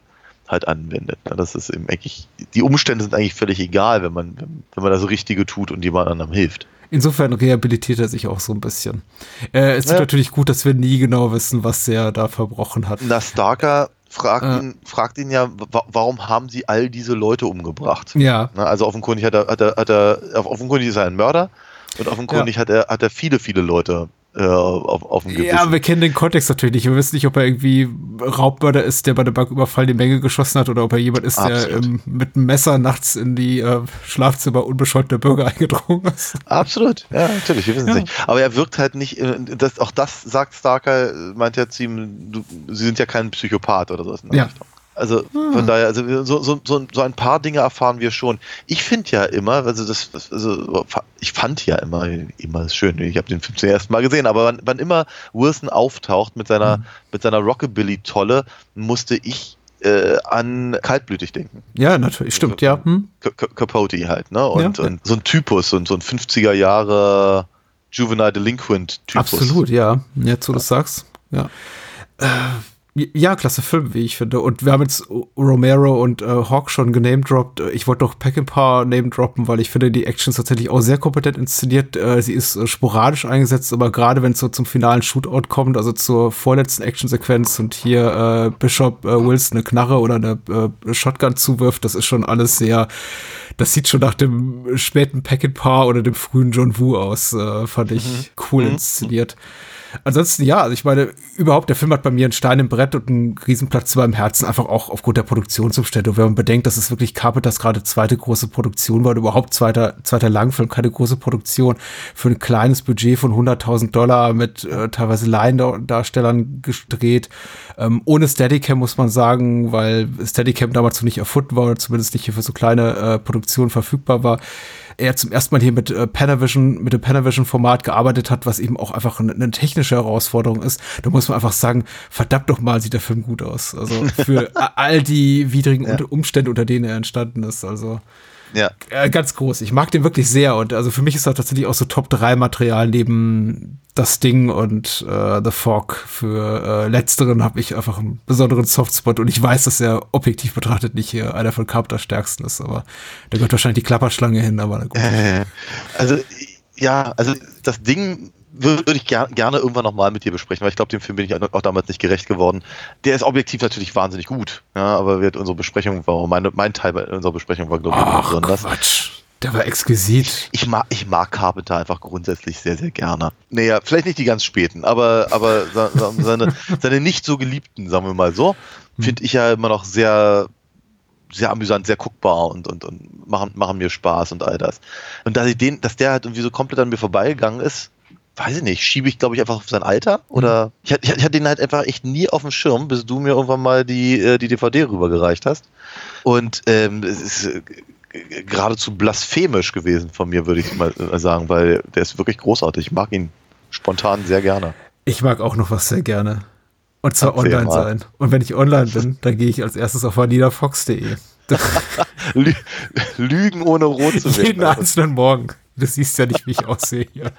halt anwendet. Ja, Das ist eben eigentlich, die Umstände sind eigentlich völlig egal, wenn man, wenn man das Richtige tut und jemand anderem hilft. Insofern rehabilitiert er sich auch so ein bisschen. Äh, es ist Ja. natürlich gut, dass wir nie genau wissen, was er da verbrochen hat. Na, Starker fragt, Äh. ihn, fragt ihn ja, wa warum haben sie all diese Leute umgebracht? Ja. Na, also offenkundig hat er, hat er, hat er offenkundig ist er ein Mörder und offenkundig hat er, hat er viele, viele Leute äh, auf, auf dem Gewissen. Ja, wir kennen den Kontext natürlich nicht. Wir wissen nicht, ob er irgendwie Raubmörder ist, der bei dem Banküberfall die Menge geschossen hat oder ob er jemand ist, der Absolut. ähm, mit einem Messer nachts in die äh, Schlafzimmer unbescholtener Bürger eingedrungen ist. Absolut, ja, natürlich, wir wissen es Ja. nicht. Aber er wirkt halt nicht, äh, das, auch das sagt Starker, äh, meint er zu ihm, du, sie sind ja kein Psychopath oder der Ja. Richtung. Also von daher, also so, so, so, so ein paar Dinge erfahren wir schon. Ich finde ja immer, also das, das also ich fand ja immer, immer ist schön, ich habe den Film zum ersten Mal gesehen, aber wann, wann immer Wilson auftaucht mit seiner, mit seiner Rockabilly-Tolle, musste ich äh, an kaltblütig denken. Ja, natürlich, stimmt, ja. Hm? C- C- Capote halt, ne? Und, Ja. und so ein Typus und so ein 50er Jahre Juvenile Delinquent Typus. Absolut, ja. Jetzt, wo du es sagst. Ja. Äh, ja, klasse Film, wie ich finde. Und wir haben jetzt Romero und äh, Hawk schon genamedroppt. Ich wollte doch Peckinpah name droppen, weil ich finde, die Action ist tatsächlich auch sehr kompetent inszeniert. Äh, sie ist äh, sporadisch eingesetzt, aber gerade wenn es so zum finalen Shootout kommt, also zur vorletzten Actionsequenz und hier äh, Bishop äh, Wilson eine Knarre oder eine äh, Shotgun zuwirft, das ist schon alles sehr, das sieht schon nach dem späten Peckinpah oder dem frühen John Woo aus, äh, fand ich cool inszeniert. Ansonsten, ja, also ich meine, überhaupt, der Film hat bei mir einen Stein im Brett und einen Riesenplatz zu meinem Herzen, einfach auch aufgrund der Produktionsumstände. Und wenn man bedenkt, dass es wirklich Carpenters gerade zweite große Produktion war und überhaupt zweiter, zweiter Langfilm, keine große Produktion, für ein kleines Budget von 100.000 Dollar mit äh, teilweise Laiendarstellern gedreht, ähm, ohne Steadicam muss man sagen, weil Steadicam damals noch nicht erfunden war oder zumindest nicht hier für so kleine äh, Produktionen verfügbar war er zum ersten Mal hier mit äh, Panavision, mit dem Panavision-Format gearbeitet hat, was eben auch einfach eine, eine technische Herausforderung ist. Da muss man einfach sagen, verdammt doch mal sieht der Film gut aus. Also für all die widrigen Ja. Umstände, unter denen er entstanden ist. Also Ja. äh, ganz groß. Ich mag den wirklich sehr und also für mich ist er tatsächlich auch so Top 3 Material neben das Ding und äh, The Fog. Für äh, letzteren habe ich einfach einen besonderen Softspot und ich weiß, dass er objektiv betrachtet nicht hier einer von Carpenters stärksten ist, aber da gehört wahrscheinlich die Klapperschlange hin, aber na gut. Also, ja, also das Ding würde ich ger gerne irgendwann nochmal mit dir besprechen, weil ich glaube, dem Film bin ich auch damals nicht gerecht geworden. Der ist objektiv natürlich wahnsinnig gut, ja, aber wird unsere Besprechung war, meine, mein Teil bei unserer Besprechung war, glaube ich, Ach, besonders. Quatsch. Der war exquisit. Ich mag, ich mag Carpenter einfach grundsätzlich sehr, sehr gerne. Naja, vielleicht nicht die ganz späten, aber, aber seine, seine nicht so geliebten, sagen wir mal so, finde ich ja immer noch sehr, sehr amüsant, sehr guckbar und, und, und machen, machen mir Spaß und all das. Und dass ich den, dass der halt irgendwie so komplett an mir vorbeigegangen ist, weiß ich nicht, schiebe ich, glaube ich, einfach auf sein Alter oder ich, hatte- ich, hatte den halt einfach echt nie auf dem Schirm, bis du mir irgendwann mal die, äh, die DVD rübergereicht hast. Und ähm, es ist äh, geradezu blasphemisch gewesen von mir, würde ich mal äh, sagen, weil der ist wirklich großartig. Ich mag ihn spontan sehr gerne. Ich mag auch noch was sehr gerne. Und zwar Erzähl online mal. sein. Und wenn ich online bin, dann gehe ich als erstes auf vaninafox.de. Lü Lügen ohne rot zu werden. Jeden einzelnen Morgen. Du siehst ja nicht, wie ich aussehe hier.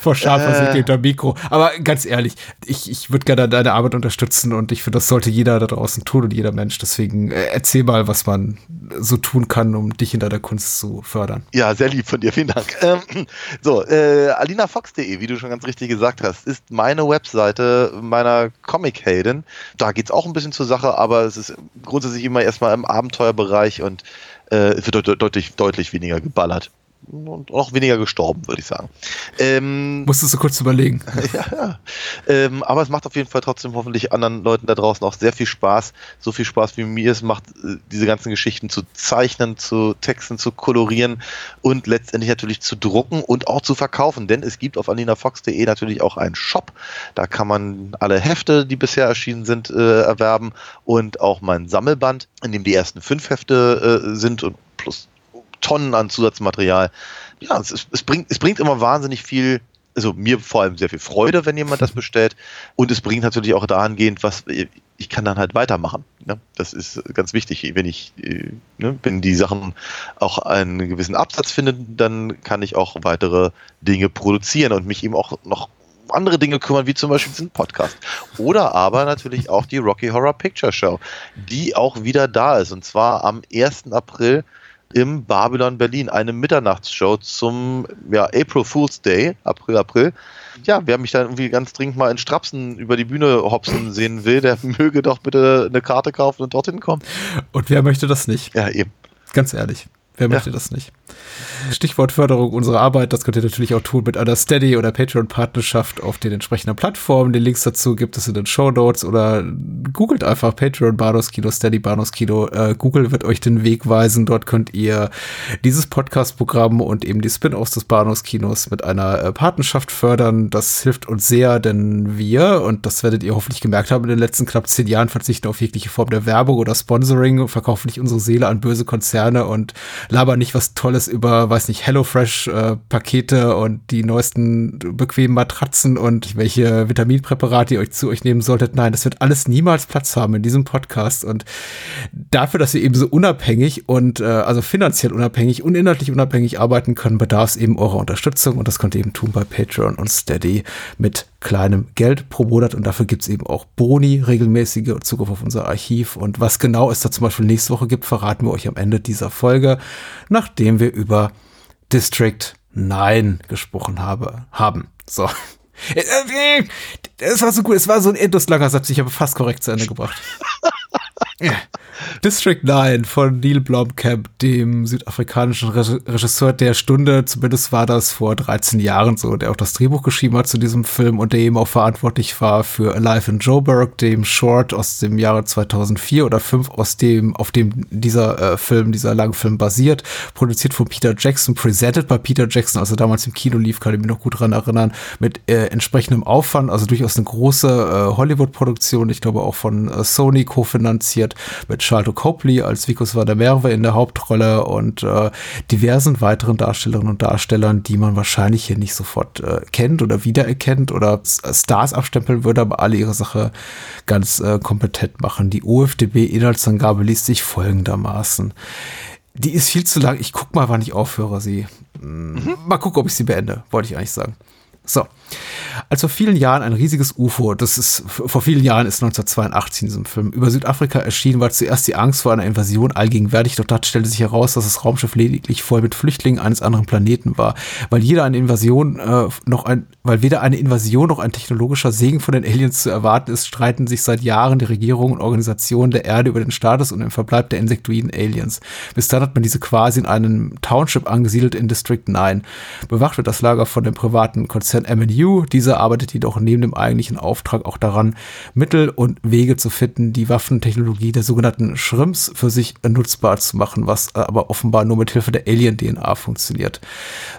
Vor Scham Äh. hinter Mikro. Aber ganz ehrlich, ich, ich würde gerne deine Arbeit unterstützen und ich finde, das sollte jeder da draußen tun und jeder Mensch. Deswegen äh, erzähl mal, was man so tun kann, um dich in deiner Kunst zu fördern. Ja, sehr lieb von dir, vielen Dank. Ähm, so, äh, alinafox.de, wie du schon ganz richtig gesagt hast, ist meine Webseite meiner Comic-Helden. Da geht's auch ein bisschen zur Sache, aber es ist grundsätzlich immer erstmal im Abenteuerbereich und äh, es wird deut deutlich, deutlich weniger geballert. Und auch weniger gestorben, würde ich sagen. Ähm, Musstest du kurz überlegen. ja, ja. Ähm, aber es macht auf jeden Fall trotzdem hoffentlich anderen Leuten da draußen auch sehr viel Spaß. So viel Spaß wie mir es macht, äh, diese ganzen Geschichten zu zeichnen, zu Texten, zu kolorieren und letztendlich natürlich zu drucken und auch zu verkaufen. Denn es gibt auf alinafox.de natürlich auch einen Shop. Da kann man alle Hefte, die bisher erschienen sind, äh, erwerben und auch mein Sammelband, in dem die ersten fünf Hefte äh, sind und plus Tonnen an Zusatzmaterial. Ja, es, es, bringt, es bringt immer wahnsinnig viel, also mir vor allem sehr viel Freude, wenn jemand das bestellt. Und es bringt natürlich auch dahingehend, was ich kann dann halt weitermachen. Ne? Das ist ganz wichtig. Wenn ich, äh, ne, wenn die Sachen auch einen gewissen Absatz finden, dann kann ich auch weitere Dinge produzieren und mich eben auch noch andere Dinge kümmern, wie zum Beispiel diesen Podcast. Oder aber natürlich auch die Rocky Horror Picture Show, die auch wieder da ist. Und zwar am 1. April im Babylon Berlin, eine Mitternachtsshow zum ja, April Fool's Day, April, April. Ja, wer mich da irgendwie ganz dringend mal in Strapsen über die Bühne hopsen sehen will, der möge doch bitte eine Karte kaufen und dorthin kommen. Und wer möchte das nicht? Ja, eben. Ganz ehrlich. Wer möchte das nicht? Stichwort Förderung unserer Arbeit, das könnt ihr natürlich auch tun mit einer Steady- oder Patreon-Partnerschaft auf den entsprechenden Plattformen. Die Links dazu gibt es in den Show Notes oder googelt einfach Patreon Banos Kino, Steady Banos Kino. Äh, Google wird euch den Weg weisen. Dort könnt ihr dieses Podcast-Programm und eben die Spin-offs des Banos Kinos mit einer äh, Patenschaft fördern. Das hilft uns sehr, denn wir, und das werdet ihr hoffentlich gemerkt haben, in den letzten knapp zehn Jahren verzichten auf jegliche Form der Werbung oder Sponsoring, verkaufen nicht unsere Seele an böse Konzerne und labern nicht was Tolles über, weiß nicht, HelloFresh-Pakete und die neuesten bequemen Matratzen und welche Vitaminpräparate ihr euch zu euch nehmen solltet. Nein, das wird alles niemals Platz haben in diesem Podcast. Und dafür, dass wir eben so unabhängig und äh, also finanziell unabhängig und inhaltlich unabhängig arbeiten können, bedarf es eben eurer Unterstützung. Und das könnt ihr eben tun bei Patreon und Steady mit kleinem Geld pro Monat. Und dafür gibt's eben auch Boni, regelmäßige Zugriff auf unser Archiv. Und was genau es da zum Beispiel nächste Woche gibt, verraten wir euch am Ende dieser Folge, nachdem wir über District 9 gesprochen habe, haben. So. Es war so gut, es war so ein endlos langer Satz, ich habe fast korrekt zu Ende gebracht. District 9 von Neil Blomkamp, dem südafrikanischen Reg- Regisseur der Stunde, zumindest war das vor 13 Jahren so, der auch das Drehbuch geschrieben hat zu diesem Film und der eben auch verantwortlich war für Alive in Joburg, dem Short aus dem Jahre 2004 oder 5, aus dem, auf dem dieser äh, Film, dieser Langfilm basiert, produziert von Peter Jackson, presented bei Peter Jackson, also damals im Kino lief, kann ich mich noch gut dran erinnern, mit äh, entsprechendem Aufwand, also durchaus eine große äh, Hollywood-Produktion, ich glaube auch von äh, Sony kofinanziert, mit Charlotte Copley als Vicus van der Merwe in der Hauptrolle und äh, diversen weiteren Darstellerinnen und Darstellern, die man wahrscheinlich hier nicht sofort äh, kennt oder wiedererkennt oder S- Stars abstempeln würde, aber alle ihre Sache ganz äh, kompetent machen. Die OFDB-Inhaltsangabe liest sich folgendermaßen. Die ist viel zu lang. Ich guck mal, wann ich aufhöre, sie. Hm, Mal gucken, ob ich sie beende, wollte ich eigentlich sagen. So. Als vor vielen Jahren ein riesiges UFO, das ist, vor vielen Jahren ist 1982 in diesem Film, über Südafrika erschienen, war zuerst die Angst vor einer Invasion allgegenwärtig, doch dort stellte sich heraus, dass das Raumschiff lediglich voll mit Flüchtlingen eines anderen Planeten war. Weil jeder eine Invasion äh, noch ein, weil weder eine Invasion noch ein technologischer Segen von den Aliens zu erwarten ist, streiten sich seit Jahren die Regierungen und Organisationen der Erde über den Status und den Verbleib der insektoiden Aliens. Bis dann hat man diese quasi in einem Township angesiedelt in District 9. Bewacht wird das Lager von dem privaten Konzern MNU. Dieser arbeitet jedoch neben dem eigentlichen Auftrag auch daran, Mittel und Wege zu finden, die Waffentechnologie der sogenannten Shrimps für sich nutzbar zu machen, was aber offenbar nur mit Hilfe der Alien-DNA funktioniert.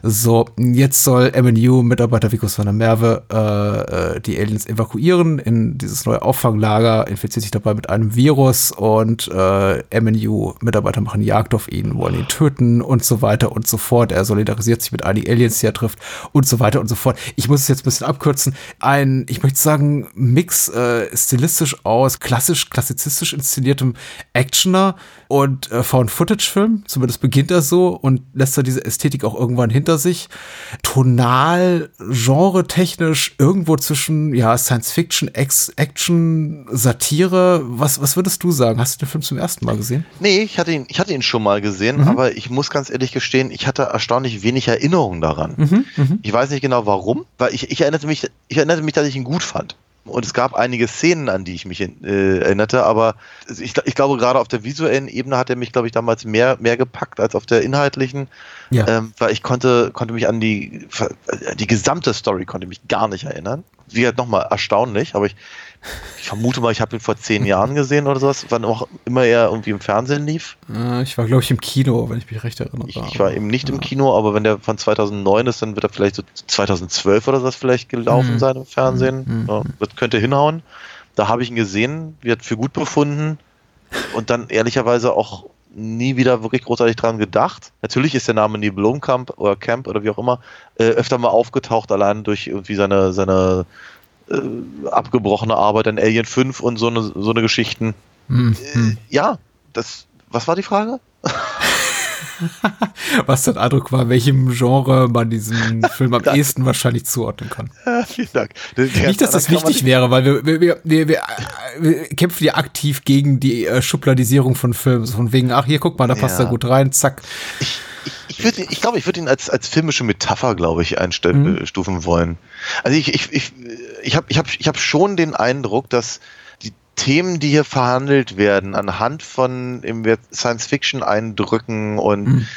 So, jetzt soll MNU-Mitarbeiter Vicus van der Merwe äh, äh, die Aliens evakuieren in dieses neue Auffanglager, infiziert sich dabei mit einem Virus und äh, MNU-Mitarbeiter machen Jagd auf ihn, wollen ihn töten und so weiter und so fort. Er solidarisiert sich mit einigen Aliens, die er trifft und so weiter und so fort. Ich muss es jetzt ein bisschen abkürzen, ein, ich möchte sagen, Mix äh, stilistisch aus klassisch, klassizistisch inszeniertem Actioner und äh, Found-Footage-Film. Zumindest beginnt er so und lässt er diese Ästhetik auch irgendwann hinter sich. Tonal, genre-technisch irgendwo zwischen ja, Science-Fiction, Action, Satire. Was, was würdest du sagen? Hast du den Film zum ersten Mal gesehen? Nee, ich hatte ihn, ich hatte ihn schon mal gesehen, mhm. aber ich muss ganz ehrlich gestehen, ich hatte erstaunlich wenig Erinnerungen daran. Mhm, mh. Ich weiß nicht genau warum, weil ich, ich erinnerte mich, ich erinnerte mich, dass ich ihn gut fand. Und es gab einige Szenen, an die ich mich äh, erinnerte, aber ich, ich, glaube, gerade auf der visuellen Ebene hat er mich, glaube ich, damals mehr, mehr gepackt als auf der inhaltlichen. Ja. Ähm, weil ich konnte, konnte mich an die, die gesamte Story konnte mich gar nicht erinnern. Wie halt nochmal erstaunlich, aber ich, ich vermute mal, ich habe ihn vor zehn Jahren gesehen oder sowas, wann auch immer er irgendwie im Fernsehen lief. Äh, ich war, glaube ich, im Kino, wenn ich mich recht erinnere. Ich, ich war eben nicht ja. im Kino, aber wenn der von 2009 ist, dann wird er vielleicht so 2012 oder sowas vielleicht gelaufen mhm. sein im Fernsehen. Mhm. Ja, das könnte hinhauen. Da habe ich ihn gesehen, wird für gut befunden und dann ehrlicherweise auch nie wieder wirklich großartig dran gedacht. Natürlich ist der Name Nibelungenkamp oder Camp oder wie auch immer äh, öfter mal aufgetaucht, allein durch irgendwie seine, seine äh, abgebrochene Arbeit an Alien 5 und so eine, so eine Geschichten. Mhm. Äh, ja, das, was war die Frage? was der Eindruck war, welchem Genre man diesen Film am ehesten wahrscheinlich zuordnen kann. Ja, vielen Dank. Nicht, dass das wichtig wäre, weil wir, wir, wir, wir, wir kämpfen ja aktiv gegen die äh, Schubladisierung von Filmen. Von wegen, ach hier, guck mal, da passt ja. er gut rein, zack. Ich, ich, würde, ich glaube, ich würde ihn als, als filmische Metapher, glaube ich, einstufen mhm. wollen. Also ich, ich, ich, ich habe ich hab, ich hab schon den Eindruck, dass die Themen, die hier verhandelt werden, anhand von Science-Fiction-Eindrücken und mhm.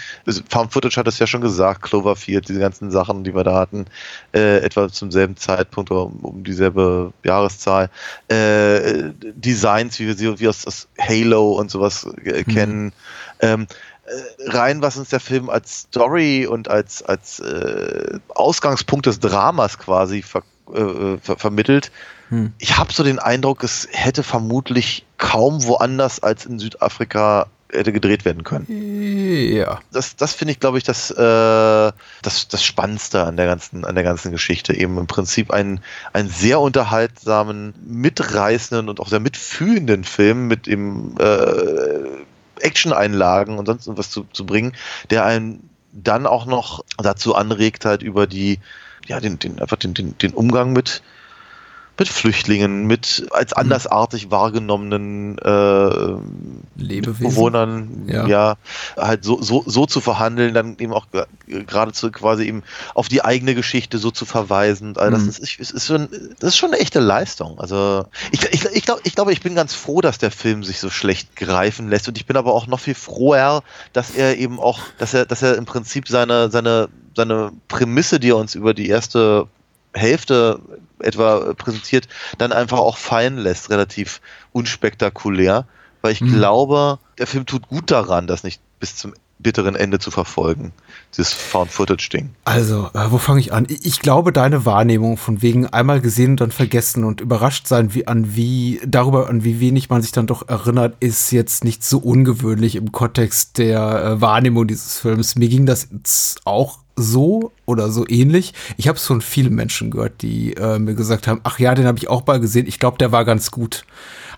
Found Footage hat es ja schon gesagt, Cloverfield, diese ganzen Sachen, die wir da hatten, äh, etwa zum selben Zeitpunkt oder um, um dieselbe Jahreszahl, äh, Designs, wie wir sie wie aus, aus Halo und sowas äh, mhm. kennen, ähm, äh, rein, was uns der Film als Story und als, als äh, Ausgangspunkt des Dramas quasi ver, äh, ver vermittelt. Hm. Ich habe so den Eindruck, es hätte vermutlich kaum woanders als in Südafrika hätte gedreht werden können. Ja. Das, das finde ich, glaube ich, das, äh, das, das Spannendste an der ganzen, an der ganzen Geschichte. Eben im Prinzip einen, einen sehr unterhaltsamen, mitreißenden und auch sehr mitfühlenden Film mit dem äh, Action-Einlagen und sonst was zu, zu bringen, der einen dann auch noch dazu anregt, halt über die, ja, den, den, einfach den, den, den Umgang mit, mit Flüchtlingen, mit als mhm. andersartig wahrgenommenen äh, Bewohnern, ja. ja. halt so, so, so zu verhandeln, dann eben auch geradezu quasi eben auf die eigene Geschichte so zu verweisen. Also das, mhm. ist, ist, ist schon, das ist schon eine echte Leistung. Also ich, ich, ich glaube, ich, glaube, ich bin ganz froh, dass der Film sich so schlecht greifen lässt und ich bin aber auch noch viel froher, dass er eben auch, dass er, dass er im Prinzip seine, seine, seine Prämisse, die er uns über die erste Hälfte etwa präsentiert, dann einfach auch fallen lässt, relativ unspektakulär, weil ich mhm. glaube, der Film tut gut daran, das nicht bis zum bitteren Ende zu verfolgen, dieses Found-Footage-Ding. Also, äh, wo fange ich an? Ich glaube, deine Wahrnehmung von wegen einmal gesehen und dann vergessen und überrascht sein, wie an wie darüber an wie wenig man sich dann doch erinnert, ist jetzt nicht so ungewöhnlich im Kontext der äh, Wahrnehmung dieses Films. Mir ging das auch so oder so ähnlich. Ich habe es von vielen Menschen gehört, die äh, mir gesagt haben, ach ja, den habe ich auch mal gesehen. Ich glaube, der war ganz gut.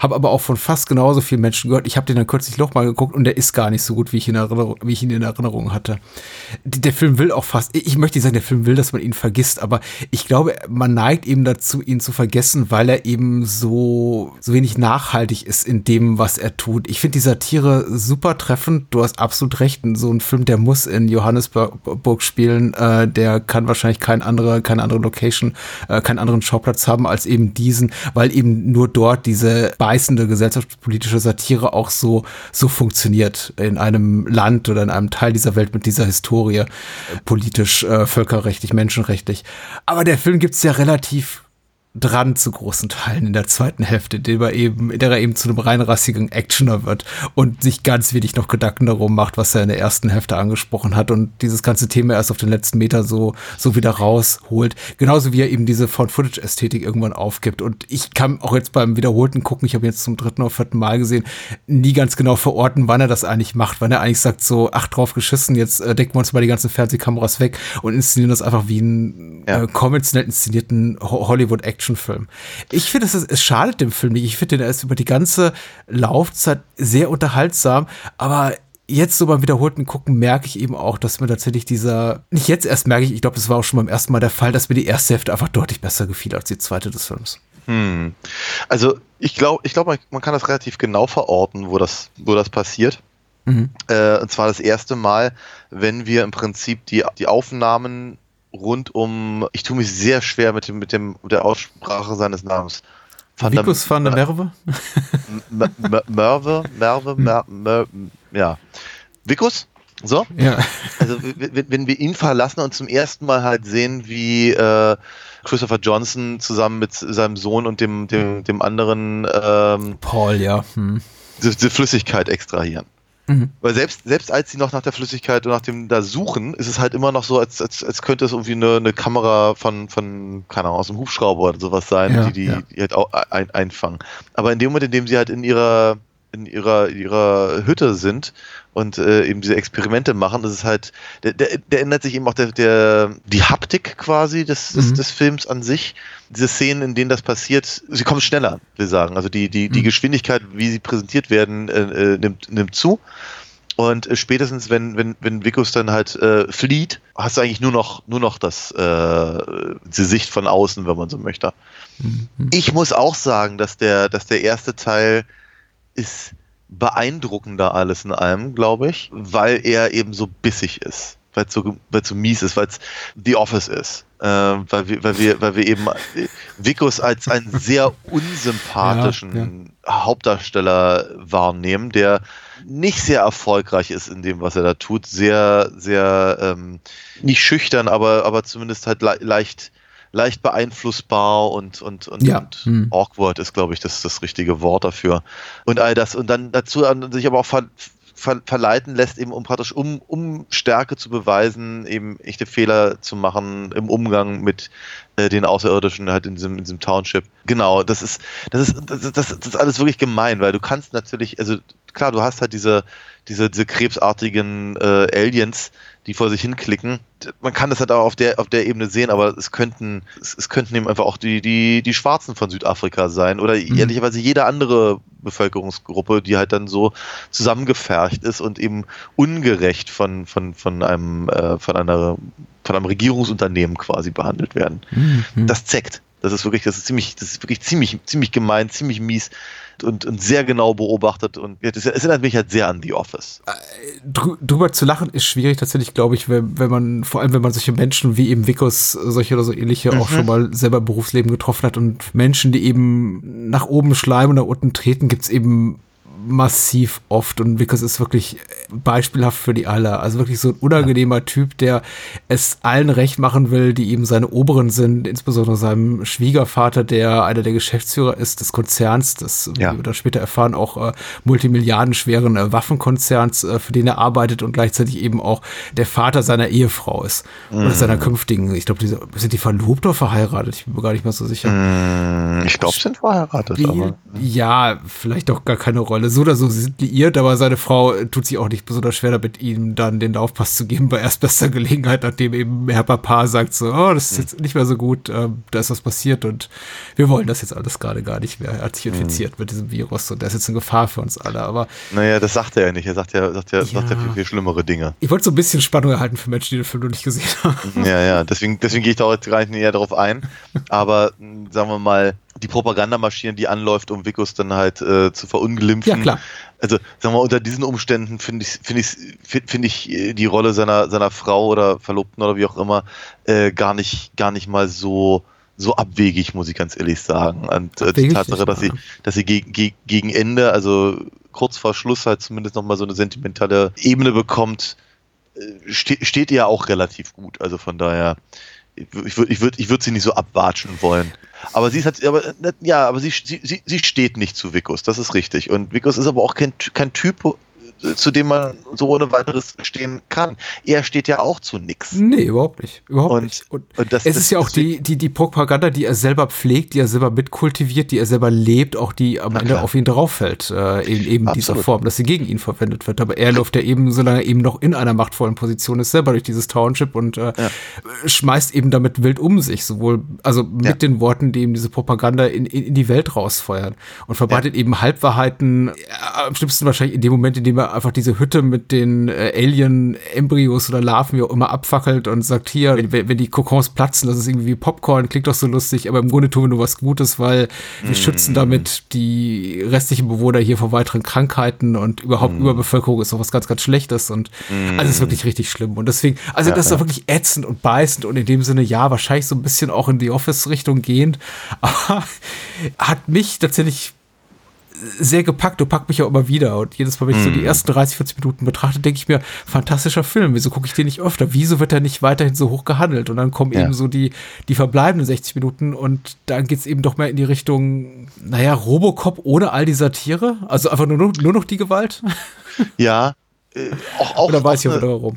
Habe aber auch von fast genauso vielen Menschen gehört. Ich habe den dann kürzlich noch mal geguckt und der ist gar nicht so gut, wie ich, in Erinnerung, wie ich ihn in Erinnerung hatte. Der Film will auch fast, ich möchte nicht sagen, der Film will, dass man ihn vergisst, aber ich glaube, man neigt eben dazu, ihn zu vergessen, weil er eben so, so wenig nachhaltig ist in dem, was er tut. Ich finde die Satire super treffend. Du hast absolut recht. So ein Film, der muss in Johannesburg spielen. Äh, der kann wahrscheinlich kein andere, keine andere Location, äh, keinen anderen Schauplatz haben als eben diesen, weil eben nur dort diese beißende gesellschaftspolitische Satire auch so, so funktioniert in einem Land oder in einem Teil dieser Welt mit dieser Historie, politisch, äh, völkerrechtlich, menschenrechtlich. Aber der Film gibt es ja relativ dran zu großen Teilen in der zweiten Hälfte, in der er eben, der er eben zu einem reinrassigen Actioner wird und sich ganz wenig noch Gedanken darum macht, was er in der ersten Hälfte angesprochen hat und dieses ganze Thema erst auf den letzten Meter so, so wieder rausholt. Genauso wie er eben diese Found-Footage-Ästhetik irgendwann aufgibt. Und ich kann auch jetzt beim wiederholten Gucken, ich habe jetzt zum dritten oder vierten Mal gesehen, nie ganz genau verorten, wann er das eigentlich macht, wann er eigentlich sagt so, ach drauf geschissen, jetzt äh, decken wir uns mal die ganzen Fernsehkameras weg und inszenieren das einfach wie einen Ja. äh, konventionell inszenierten Ho- Hollywood-Action-Film. Ich finde, es, es schadet dem Film nicht. Ich finde, er ist über die ganze Laufzeit sehr unterhaltsam, aber jetzt so beim wiederholten Gucken merke ich eben auch, dass mir tatsächlich dieser, nicht jetzt erst merke ich, ich glaube, das war auch schon beim ersten Mal der Fall, dass mir die erste Hälfte einfach deutlich besser gefiel als die zweite des Films. Hm. Also ich glaube, ich glaube, man, man kann das relativ genau verorten, wo das, wo das passiert. Mhm. Äh, und zwar das erste Mal, wenn wir im Prinzip die, die Aufnahmen rund um, ich tue mich sehr schwer mit dem, mit dem, mit der Aussprache seines Namens. Van der- Vikus van der Merwe? M- M- Merve, Merve, Mer, Mer, ja. Vikus? So? Ja. Also wenn wir ihn verlassen und zum ersten Mal halt sehen, wie äh, Christopher Johnson zusammen mit seinem Sohn und dem, dem, dem anderen ähm, Paul, ja. Hm. diese, diese Flüssigkeit extrahieren. Mhm. Weil selbst, selbst als sie noch nach der Flüssigkeit und nach dem da suchen, ist es halt immer noch so, als, als, als könnte es irgendwie eine, eine Kamera von, von, keine Ahnung, aus dem Hubschrauber oder sowas sein, Ja, die die, ja. die halt auch ein, einfangen. Aber in dem Moment, in dem sie halt in ihrer, in ihrer, in ihrer Hütte sind und äh, eben diese Experimente machen, ist es halt, der, der, der ändert sich eben auch der, der, die Haptik quasi des, des, Mhm. des Films an sich. Diese Szenen, in denen das passiert, sie kommen schneller, wir sagen. Also die, die, die Mhm. Geschwindigkeit, wie sie präsentiert werden, äh, äh, nimmt, nimmt zu. Und äh, spätestens, wenn, wenn, wenn Vikus dann halt äh, flieht, hast du eigentlich nur noch, nur noch das, äh, die Sicht von außen, wenn man so möchte. Mhm. Ich muss auch sagen, dass der, dass der erste Teil ist beeindruckender alles in allem, glaube ich, weil er eben so bissig ist. Weil es so, weil's so mies ist, weil es The Office ist. Äh, weil, wir, weil, wir, weil wir eben äh, Vikus als einen sehr unsympathischen Hauptdarsteller wahrnehmen, der nicht sehr erfolgreich ist in dem, was er da tut. Sehr, sehr, ähm, nicht schüchtern, aber, aber zumindest halt le leicht, leicht beeinflussbar und, und, und, Ja. und Hm. awkward ist, glaube ich, das, das richtige Wort dafür. Und all das. Und dann dazu an- sich aber auch ver, ver, verleiten lässt, eben um praktisch, um, um Stärke zu beweisen, eben echte Fehler zu machen im Umgang mit äh, den Außerirdischen halt in diesem, in diesem Township. Genau, das ist, das ist, das, ist- das, das ist alles wirklich gemein, weil du kannst natürlich, also klar, du hast halt diese, diese, diese krebsartigen äh, Aliens, die vor sich hinklicken. Man kann das halt auch auf der, auf der Ebene sehen, aber es könnten, es, es könnten eben einfach auch die, die, die Schwarzen von Südafrika sein oder Mhm. ehrlicherweise jede andere Bevölkerungsgruppe, die halt dann so zusammengefercht ist und eben ungerecht von, von, von einem, äh, von einer, von einem Regierungsunternehmen quasi behandelt werden. Mhm. Das zeckt. Das ist wirklich, das ist ziemlich, das ist wirklich ziemlich, ziemlich gemein, ziemlich mies und, und sehr genau beobachtet und es erinnert mich halt sehr an The Office. drü drüber zu lachen ist schwierig tatsächlich, glaube ich, wenn, wenn man, vor allem wenn man solche Menschen wie eben Vickers, äh, solche oder so ähnliche auch schon mal selber im Berufsleben getroffen hat und Menschen, die eben nach oben schleimen und nach unten treten, gibt's eben massiv oft und Vickers ist wirklich beispielhaft für die alle. Also wirklich so ein unangenehmer Typ, der es allen recht machen will, die eben seine Oberen sind, insbesondere seinem Schwiegervater, der einer der Geschäftsführer ist des Konzerns, das Ja. wir dann später erfahren, auch äh, multimilliardenschweren äh, Waffenkonzerns, äh, für den er arbeitet und gleichzeitig eben auch der Vater seiner Ehefrau ist. Oder seiner künftigen, ich glaube, sind die verlobt oder verheiratet? Ich bin mir gar nicht mal so sicher. Mm, Ich glaube, sie sind verheiratet, Wie- aber. Ja, vielleicht auch gar keine Rolle. So oder so, sie sind liiert, aber seine Frau äh, tut sich auch nicht besonders schwer damit, ihm dann den Laufpass zu geben bei erstbester Gelegenheit, nachdem eben Herr Papa sagt so, oh, das ist jetzt nicht mehr so gut, ähm, da ist was passiert und wir wollen das jetzt alles gerade gar nicht mehr. Er hat sich infiziert mit diesem Virus und der ist jetzt eine Gefahr für uns alle. Aber Naja, das sagt er ja nicht. Er sagt ja, sagt ja, sagt ja Ja. viel, viel schlimmere Dinge. ich wollte so ein bisschen Spannung erhalten für Menschen, die den Film noch nicht gesehen haben. Ja, ja, deswegen, deswegen gehe ich da heute gar nicht näher darauf ein. Aber mh, sagen wir mal, die Propagandamaschine, die anläuft, um Vikus dann halt äh, zu verunglimpfen. Ja, klar. Also, sagen wir mal, unter diesen Umständen finde ich, finde ich, finde find ich äh, die Rolle seiner, seiner Frau oder Verlobten oder wie auch immer äh, gar nicht, gar nicht mal so, so abwegig, muss ich ganz ehrlich sagen. Und äh, die Tatsache, dass sie, ja. dass sie ge ge gegen Ende, also kurz vor Schluss halt zumindest nochmal so eine sentimentale Ebene bekommt, äh, ste steht ihr ja auch relativ gut. Also von daher ich würde ich würd, ich würd sie nicht so abwatschen wollen. Aber sie ist halt, aber, ja, aber sie, sie, sie steht nicht zu Vickos, das ist richtig. Und Vickos ist aber auch kein, kein Typ, zu dem man so ohne weiteres stehen kann. Er steht ja auch zu nix. Nee, überhaupt nicht. Überhaupt Und- nicht. Und und das- es das- ist ja auch die, die, die Propaganda, die er selber pflegt, die er selber mitkultiviert, die er selber lebt, auch die am Ende auf ihn drauffällt, äh, in eben dieser Absolut. Form, dass sie gegen ihn verwendet wird. Aber er läuft ja eben, solange er eben noch in einer machtvollen Position ist, selber durch dieses Township und äh, schmeißt eben damit wild um sich, sowohl, also mit Ja. den Worten, die ihm diese Propaganda in, in, in die Welt rausfeuern und verbreitet eben Halbwahrheiten, äh, am schlimmsten wahrscheinlich in dem Moment, in dem er einfach diese Hütte mit den äh, Alien-Embryos oder Larven wie auch immer abfackelt und sagt, hier, wenn, wenn die Kokons platzen, das ist irgendwie wie Popcorn, klingt doch so lustig, aber im Grunde tun wir nur was Gutes, weil wir schützen damit die restlichen Bewohner hier vor weiteren Krankheiten und überhaupt Überbevölkerung ist doch was ganz, ganz Schlechtes und also es ist wirklich richtig schlimm. Und deswegen, also das ist doch wirklich ätzend und beißend und in dem Sinne, ja, wahrscheinlich so ein bisschen auch in die Office-Richtung gehend, aber hat mich tatsächlich sehr gepackt und packt mich auch immer wieder. Und jedes Mal, wenn ich so die ersten 30, 40 Minuten betrachte, denke ich mir, fantastischer Film. Wieso gucke ich den nicht öfter? Wieso wird er nicht weiterhin so hoch gehandelt? Und dann kommen Ja. eben so die, die verbleibenden 60 Minuten und dann geht's eben doch mehr in die Richtung, naja, Robocop ohne all die Satire. Also einfach nur, noch- nur noch die Gewalt. Ja, äh, auch, auch, Oder weiß ich auch eine- warum?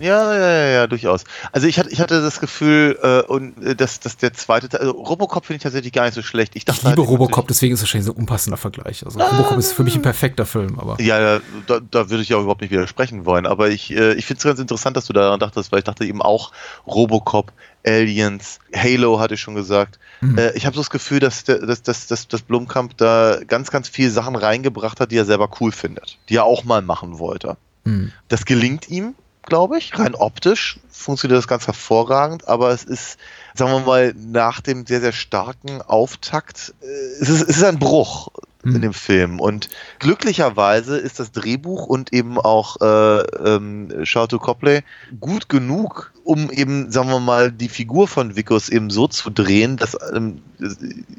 Ja, ja, ja, ja, durchaus. Also ich hatte, ich hatte das Gefühl, äh, und äh, dass, dass der zweite Teil, also Robocop finde ich tatsächlich gar nicht so schlecht. Ich, dachte Ich liebe halt, Robocop, deswegen ist es wahrscheinlich so ein unpassender Vergleich. Also Robocop ist für mich ein perfekter Film, aber. Ja, da, da würde ich ja auch überhaupt nicht widersprechen wollen. Aber ich, äh, ich finde es ganz interessant, dass du daran dachtest, weil ich dachte eben auch Robocop, Aliens, Halo hatte ich schon gesagt. Äh, ich habe so das Gefühl, dass, der, dass, dass, dass, dass Blumkamp da ganz, ganz viele Sachen reingebracht hat, die er selber cool findet, die er auch mal machen wollte. Hm. Das gelingt ihm, glaube ich. Rein optisch funktioniert das ganz hervorragend, aber es ist, sagen wir mal, nach dem sehr, sehr starken Auftakt, äh, es ist, es ist ein Bruch in Hm. dem Film. Und glücklicherweise ist das Drehbuch und eben auch äh, ähm, Charlotte Copley gut genug, um eben, sagen wir mal, die Figur von Vickers eben so zu drehen, dass ähm,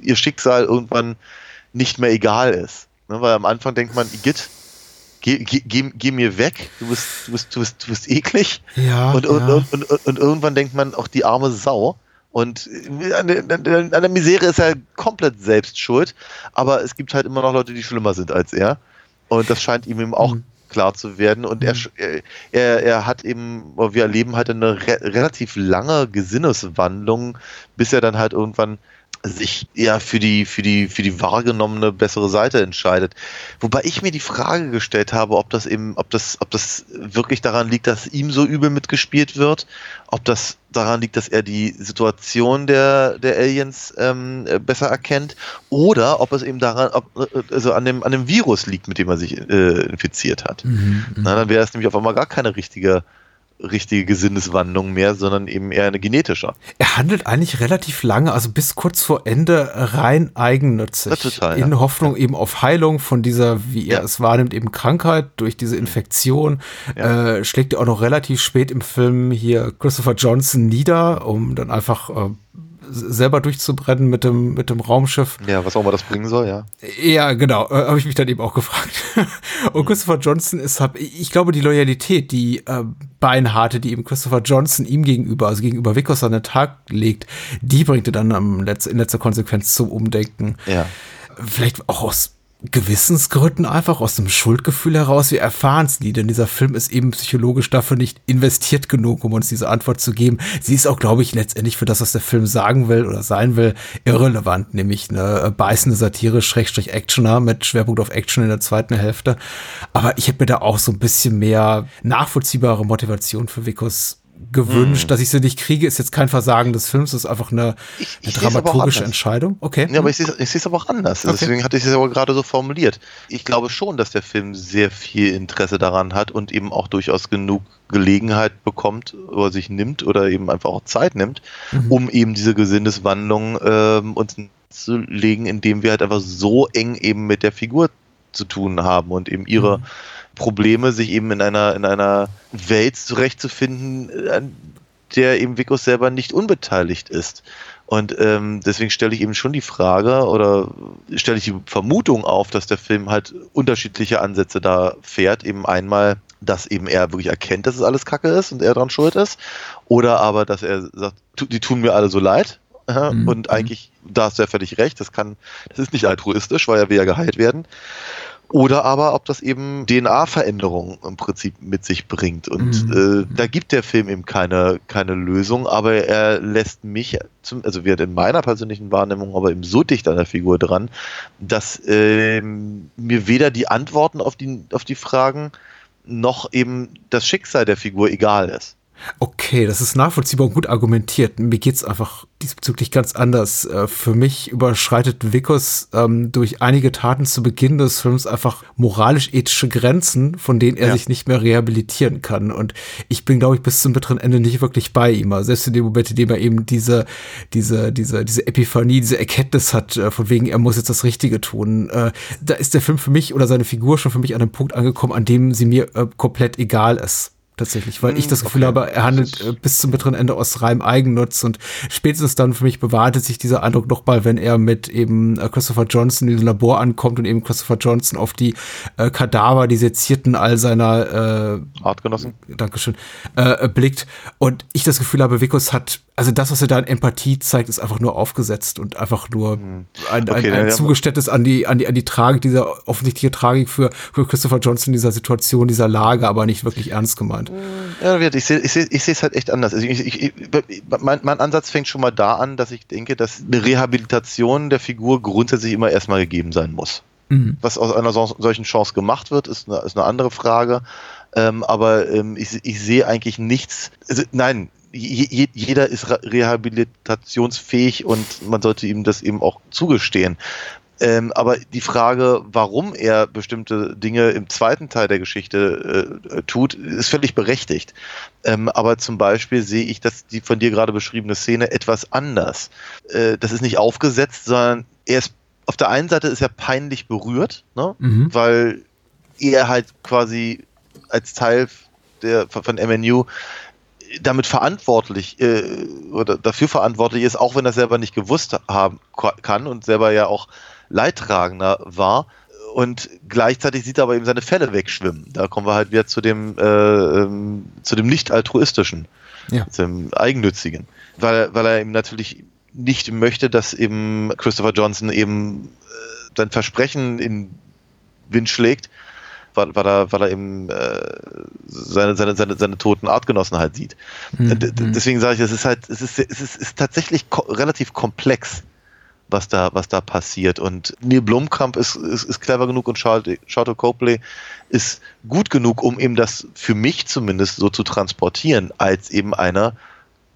ihr Schicksal irgendwann nicht mehr egal ist. Ne, weil am Anfang denkt man, Igitt, geh, geh, geh, geh mir weg, du bist, du bist, du bist, du bist eklig. Ja, Und, und, ja. und, und, und irgendwann denkt man, auch die arme Sau. Und an der, an der- Misere ist er komplett selbst schuld. Aber es gibt halt immer noch Leute, die schlimmer sind als er. Und das scheint ihm eben auch Mhm. klar zu werden. Und er, er, er, er hat eben, wir erleben halt eine re relativ lange Gesinneswandlung, bis er dann halt irgendwann sich ja für die, für die, für die wahrgenommene bessere Seite entscheidet. Wobei ich mir die Frage gestellt habe, ob das eben, ob das, ob das wirklich daran liegt, dass ihm so übel mitgespielt wird, ob das daran liegt, dass er die Situation der, der Aliens ähm, äh, besser erkennt, oder ob es eben daran, ob, also an dem, an dem Virus liegt, mit dem er sich äh, infiziert hat. Mhm, mhm. Na, dann wäre es nämlich auf einmal gar keine richtige, richtige Gesinneswandlung mehr, sondern eben eher eine genetische. Er handelt eigentlich relativ lange, also bis kurz vor Ende rein eigennützig. Ja, total, in ja. Hoffnung eben auf Heilung von dieser, wie er Ja. es wahrnimmt, eben Krankheit durch diese Infektion. Ja. Äh, schlägt er auch noch relativ spät im Film hier Christopher Johnson nieder, um dann einfach äh, selber durchzubrennen mit dem, mit dem Raumschiff. Ja, was auch immer das bringen soll, ja. Ja, genau, äh, habe ich mich dann eben auch gefragt. Und Christopher Johnson ist, hab, ich glaube, die Loyalität, die äh, Beinharte, die eben Christopher Johnson ihm gegenüber, also gegenüber Vickers an den Tag legt, die bringt er dann am Letz-, in letzter Konsequenz zum Umdenken. Ja. Vielleicht auch aus Gewissensgründen einfach, aus dem Schuldgefühl heraus. Wir erfahren es nie, denn dieser Film ist eben psychologisch dafür nicht investiert genug, um uns diese Antwort zu geben. Sie ist auch, glaube ich, letztendlich für das, was der Film sagen will oder sein will, irrelevant, nämlich eine beißende Satire, Schrägstrich Actioner mit Schwerpunkt auf Action in der zweiten Hälfte. Aber ich hätte mir da auch so ein bisschen mehr nachvollziehbare Motivation für Vickers gewünscht, dass ich sie nicht kriege, ist jetzt kein Versagen des Films, ist einfach eine, Ich- ich dramaturgische. Entscheidung. Okay. Ja, aber ich sehe es aber auch anders. Okay. Deswegen hatte ich es aber gerade so formuliert. Ich glaube schon, dass der Film sehr viel Interesse daran hat und eben auch durchaus genug Gelegenheit bekommt oder sich nimmt oder eben einfach auch Zeit nimmt, Mhm. um eben diese Gesinneswandlung ähm, uns zu legen, indem wir halt einfach so eng eben mit der Figur zu tun haben und eben ihre Mhm. Probleme, sich eben in einer, in einer Welt zurechtzufinden, äh, an der eben Vickos selber nicht unbeteiligt ist. Und ähm, deswegen stelle ich eben schon die Frage oder stelle ich die Vermutung auf, dass der Film halt unterschiedliche Ansätze da fährt. Eben einmal dass eben er wirklich erkennt, dass es alles Kacke ist und er dran schuld ist. Oder aber, dass er sagt, die tun mir alle so leid. Ja, Mhm. Und eigentlich, da hast du ja völlig recht, das kann, das ist nicht altruistisch, weil er will ja geheilt werden. Oder aber, ob das eben DNA-Veränderungen im Prinzip mit sich bringt. Und Mhm. äh, da gibt der Film eben keine, keine Lösung, aber er lässt mich, zum, also wird in meiner persönlichen Wahrnehmung, aber eben so dicht an der Figur dran, dass ähm, mir weder die Antworten auf die, auf die Fragen noch eben das Schicksal der Figur egal ist. Okay, das ist nachvollziehbar und gut argumentiert. Mir geht's einfach diesbezüglich ganz anders. Äh, Für mich überschreitet Vickers ähm, durch einige Taten zu Beginn des Films einfach moralisch-ethische Grenzen, von denen er Ja. sich nicht mehr rehabilitieren kann. Und ich bin, glaube ich, bis zum bitteren Ende nicht wirklich bei ihm. Also selbst in dem Moment, in dem er eben diese, diese, diese, diese Epiphanie, diese Erkenntnis hat, äh, von wegen, er muss jetzt das Richtige tun. Äh, Da ist der Film für mich oder seine Figur schon für mich an einem Punkt angekommen, an dem sie mir äh, komplett egal ist tatsächlich, weil ich das Gefühl okay. habe, er handelt äh, bis zum bitteren Ende aus reinem Eigennutz und spätestens dann für mich bewahrte sich dieser Eindruck noch mal, wenn er mit eben äh, Christopher Johnson in diesem Labor ankommt und eben Christopher Johnson auf die äh, Kadaver, die sezierten all seiner äh, Artgenossen? Dankeschön, äh, blickt. Und ich das Gefühl habe, Vickers hat, also das, was er da in Empathie zeigt, ist einfach nur aufgesetzt und einfach nur ein, ein, Okay, ein Zugeständnis an die, an die, an die Tragik, dieser offensichtliche Tragik für, für Christopher Johnson dieser Situation, dieser Lage, aber nicht wirklich ernst gemeint. Ja, ich sehe ich seh, ich es halt echt anders. Also ich, ich, mein, mein Ansatz fängt schon mal da an, dass ich denke, dass eine Rehabilitation der Figur grundsätzlich immer erstmal gegeben sein muss. Mhm. Was aus einer so, solchen Chance gemacht wird, ist eine, ist eine andere Frage. Ähm, aber ähm, ich, ich sehe eigentlich nichts. Also, nein, je, je, jeder ist re- rehabilitationsfähig und man sollte ihm das eben auch zugestehen. Ähm, aber die Frage, warum er bestimmte Dinge im zweiten Teil der Geschichte äh, äh, tut, ist völlig berechtigt. Ähm, aber zum Beispiel sehe ich das, die von dir gerade beschriebene Szene etwas anders. Äh, das ist nicht aufgesetzt, sondern er ist auf der einen Seite ist er peinlich berührt, ne? Mhm. weil er halt quasi als Teil der, von MNU damit verantwortlich äh, oder dafür verantwortlich ist, auch wenn er selber nicht gewusst haben kann und selber ja auch Leidtragender war. Und gleichzeitig sieht er aber eben seine Fälle wegschwimmen. Da kommen wir halt wieder zu dem, äh, ähm, zu dem nicht altruistischen, Ja. zum eigennützigen. Weil, weil er eben natürlich nicht möchte, dass eben Christopher Johnson eben äh, sein Versprechen in Wind schlägt, weil, weil, er, weil er eben äh, seine, seine, seine, seine toten Artgenossen halt sieht. Mhm. Deswegen sage ich, es ist halt, es ist, es ist, es ist tatsächlich ko relativ komplex, was da, was da passiert. Und Neil Blomkamp ist, ist, ist clever genug und Charlotte, Charlotte Copley ist gut genug, um eben das für mich zumindest so zu transportieren, als eben eine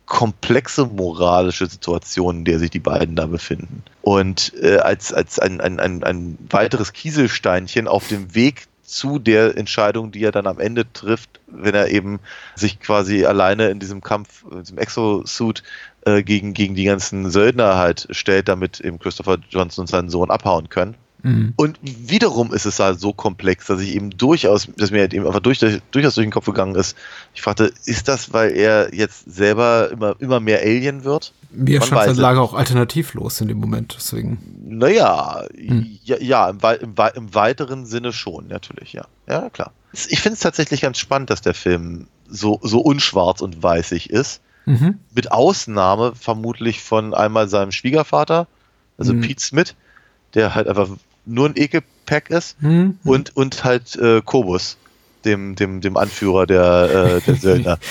komplexe moralische Situation, in der sich die beiden da befinden. Und äh, als, als ein, ein, ein, ein weiteres Kieselsteinchen auf dem Weg zu der Entscheidung, die er dann am Ende trifft, wenn er eben sich quasi alleine in diesem Kampf, in diesem Exosuit äh, gegen, gegen die ganzen Söldner halt stellt, damit eben Christopher Johnson und sein Sohn abhauen können. Mhm. Und wiederum ist es halt so komplex, dass ich eben durchaus, dass mir halt eben einfach durch, durchaus durch den Kopf gegangen ist. Ich fragte, ist das, weil er jetzt selber immer, immer mehr Alien wird? Mir scheint seine. Lage auch alternativlos in dem Moment, deswegen. Naja, Hm. ja, ja im, im, im weiteren Sinne schon, natürlich, ja. Ja, klar. Ich finde es tatsächlich ganz spannend, dass der Film so, so unschwarz und weißig ist. Mhm. Mit Ausnahme vermutlich von einmal seinem Schwiegervater, also Mhm. Pete Smith, der halt einfach nur ein Ekelpack ist. Mhm. und, und halt äh, Kobus, dem, dem, dem Anführer der, äh, der Söldner.